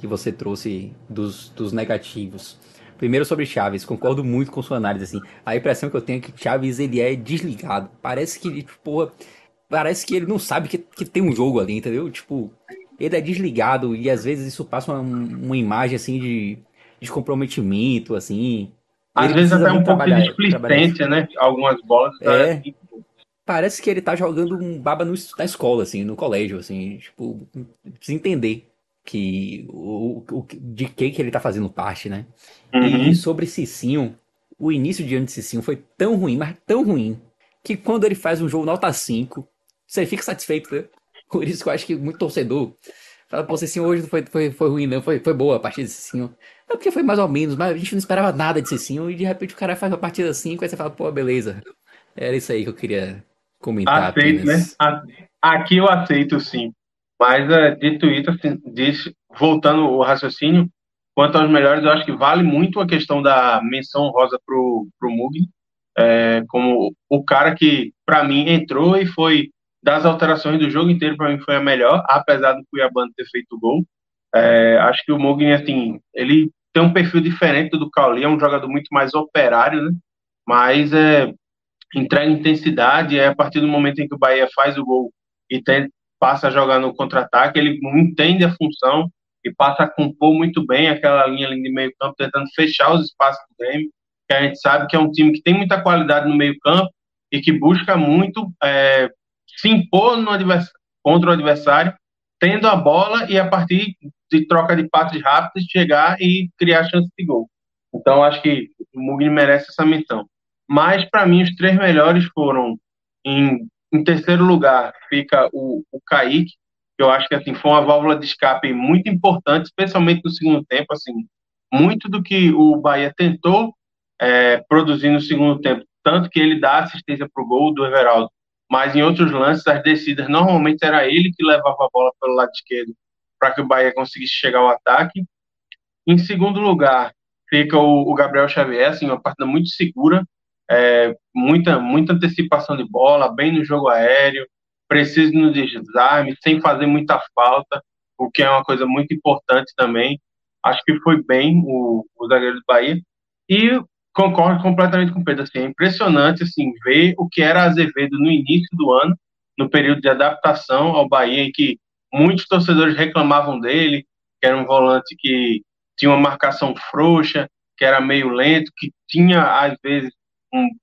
que você trouxe dos, dos negativos. Primeiro sobre Chaves, concordo muito com sua análise, assim. A impressão que eu tenho é que Chaves, ele é desligado. Parece que, tipo, parece que ele não sabe que, que tem um jogo ali, entendeu? Tipo, ele é desligado e às vezes isso passa uma, uma imagem, assim, de de comprometimento, assim. Às vezes até um pouco de displicência, né? Algumas bolas. É. Parece que ele tá jogando um baba no, na escola, assim, no colégio, assim, tipo, precisa entender que o, o de que que ele tá fazendo parte, né? Uhum. E sobre Cicinho, o início de ano de Cicinho foi tão ruim, mas tão ruim, que quando ele faz um jogo nota 5, você fica satisfeito, né? Por isso que eu acho que muito torcedor fala, pô, Cicinho hoje não foi, foi, foi ruim, não, foi, foi boa a partida de Cicinho. É porque foi mais ou menos, mas a gente não esperava nada de Cicinho e de repente o cara faz uma partida assim, aí você fala, pô, beleza. Era isso aí que eu queria comentar. Aceito, né? Aqui eu aceito sim. Mas uh, dito isso, assim, diz, voltando o raciocínio, quanto aos melhores, eu acho que vale muito a questão da menção rosa pro, pro Mugni, é, como o cara que, para mim, entrou e foi das alterações do jogo inteiro, para mim, foi a melhor, apesar do Cuiabá ter feito o gol. É, acho que o Mugni, assim, ele tem um perfil diferente do Cauli, é um jogador muito mais operário, né? Mas é, entrega intensidade, é a partir do momento em que o Bahia faz o gol e tem, passa a jogar no contra-ataque, ele entende a função e passa a compor muito bem aquela linha de meio campo, tentando fechar os espaços do Grêmio, que a gente sabe que é um time que tem muita qualidade no meio campo e que busca muito é, se impor no contra o adversário tendo a bola e a partir de troca de passes rápidos chegar e criar chance de gol. Então acho que o Mugni merece essa menção. Mas para mim os três melhores foram em, em terceiro lugar fica o, o Kaique, que eu acho que assim foi uma válvula de escape muito importante, especialmente no segundo tempo, assim, muito do que o Bahia tentou é, produzir no segundo tempo, tanto que ele dá assistência para o gol do Everaldo, mas em outros lances, as descidas, normalmente era ele que levava a bola pelo lado esquerdo para que o Bahia conseguisse chegar ao ataque. Em segundo lugar, fica o, o Gabriel Xavier, assim, uma partida muito segura, é, muita, muita antecipação de bola, bem no jogo aéreo, preciso no desarme, sem fazer muita falta, o que é uma coisa muito importante também. Acho que foi bem o, o zagueiro do Bahia. E concordo completamente com o Pedro. Assim, é impressionante assim, ver o que era Azevedo no início do ano, no período de adaptação ao Bahia, em que muitos torcedores reclamavam dele, que era um volante que tinha uma marcação frouxa, que era meio lento, que tinha, às vezes,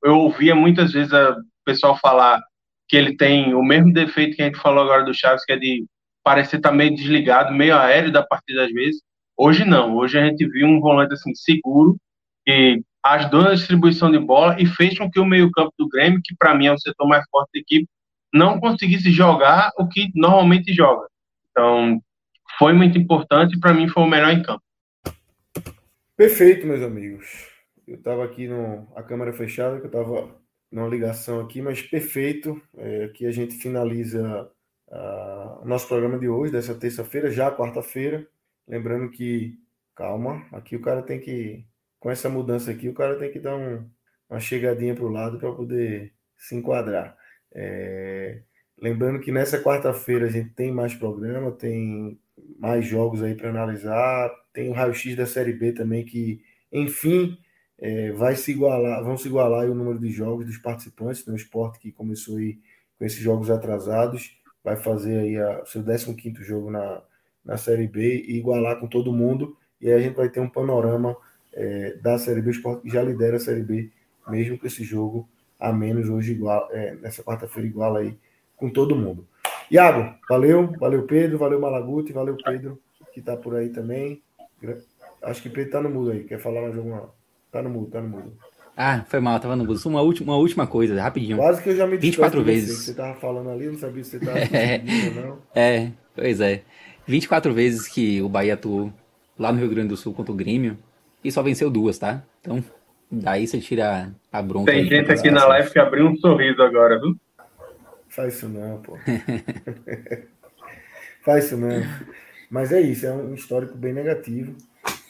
eu ouvia muitas vezes o pessoal falar que ele tem o mesmo defeito que a gente falou agora do Chaves, que é de parecer estar tá meio desligado, meio aéreo da partida às vezes. Hoje não, hoje a gente viu um volante assim seguro, que ajudou na distribuição de bola e fez com que o meio-campo do Grêmio, que para mim é o setor mais forte da equipe, não conseguisse jogar o que normalmente joga. Então, foi muito importante e para mim foi o melhor em campo. Perfeito, meus amigos. Eu estava aqui no a câmera fechada, que eu estava numa ligação aqui, mas perfeito. É, aqui a gente finaliza o nosso programa de hoje, dessa terça-feira, já quarta-feira. Lembrando que, calma, aqui o cara tem que com essa mudança aqui, o cara tem que dar um, uma chegadinha para o lado para poder se enquadrar. É, lembrando que nessa quarta-feira a gente tem mais programa, tem mais jogos aí para analisar, tem o raio-x da Série B também, que, enfim, é, vai se igualar, vão se igualar o número de jogos dos participantes, no né? esporte que começou aí com esses jogos atrasados, vai fazer aí o seu 15 jogo na, na Série B e igualar com todo mundo, e aí a gente vai ter um panorama é, da Série B, o Sport já lidera a Série B, mesmo com esse jogo a menos hoje, igual, é, nessa quarta-feira, igual aí com todo mundo. Iago, valeu, valeu Pedro, valeu Malaguti, valeu Pedro, que está por aí também. Acho que Pedro está no mudo aí, quer falar mais alguma? Tá no mudo, tá no mudo. Ah, foi mal, tava no mudo. Uma última, uma última coisa, rapidinho. Quase que eu já me 24 vezes. Você, você tava falando ali, não sabia se você tava é, ou não. É, pois é. 24 vezes que o Bahia atuou lá no Rio Grande do Sul contra o Grêmio, e só venceu duas, tá? Então, daí você tira a bronca. Tem gente aqui na live que abriu um sorriso agora, viu? Faz isso não, pô. Faz isso não. Mas é isso, é um histórico bem negativo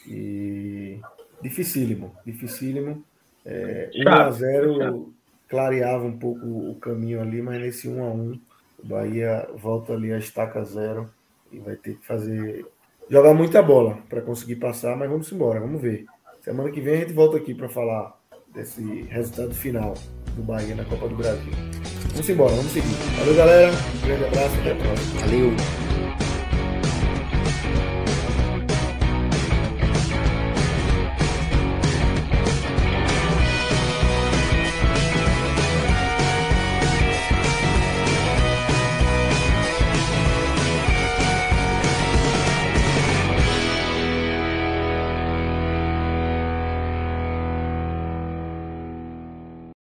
e dificílimo, dificílimo. É, 1x0 clareava um pouco o caminho ali, mas nesse 1x1 o Bahia volta ali a estaca zero e vai ter que fazer jogar muita bola para conseguir passar, mas vamos embora, vamos ver. Semana que vem a gente volta aqui para falar desse resultado final do Bahia na Copa do Brasil. Vamos embora, vamos seguir. Valeu, galera. Um grande abraço, até a próxima. Valeu.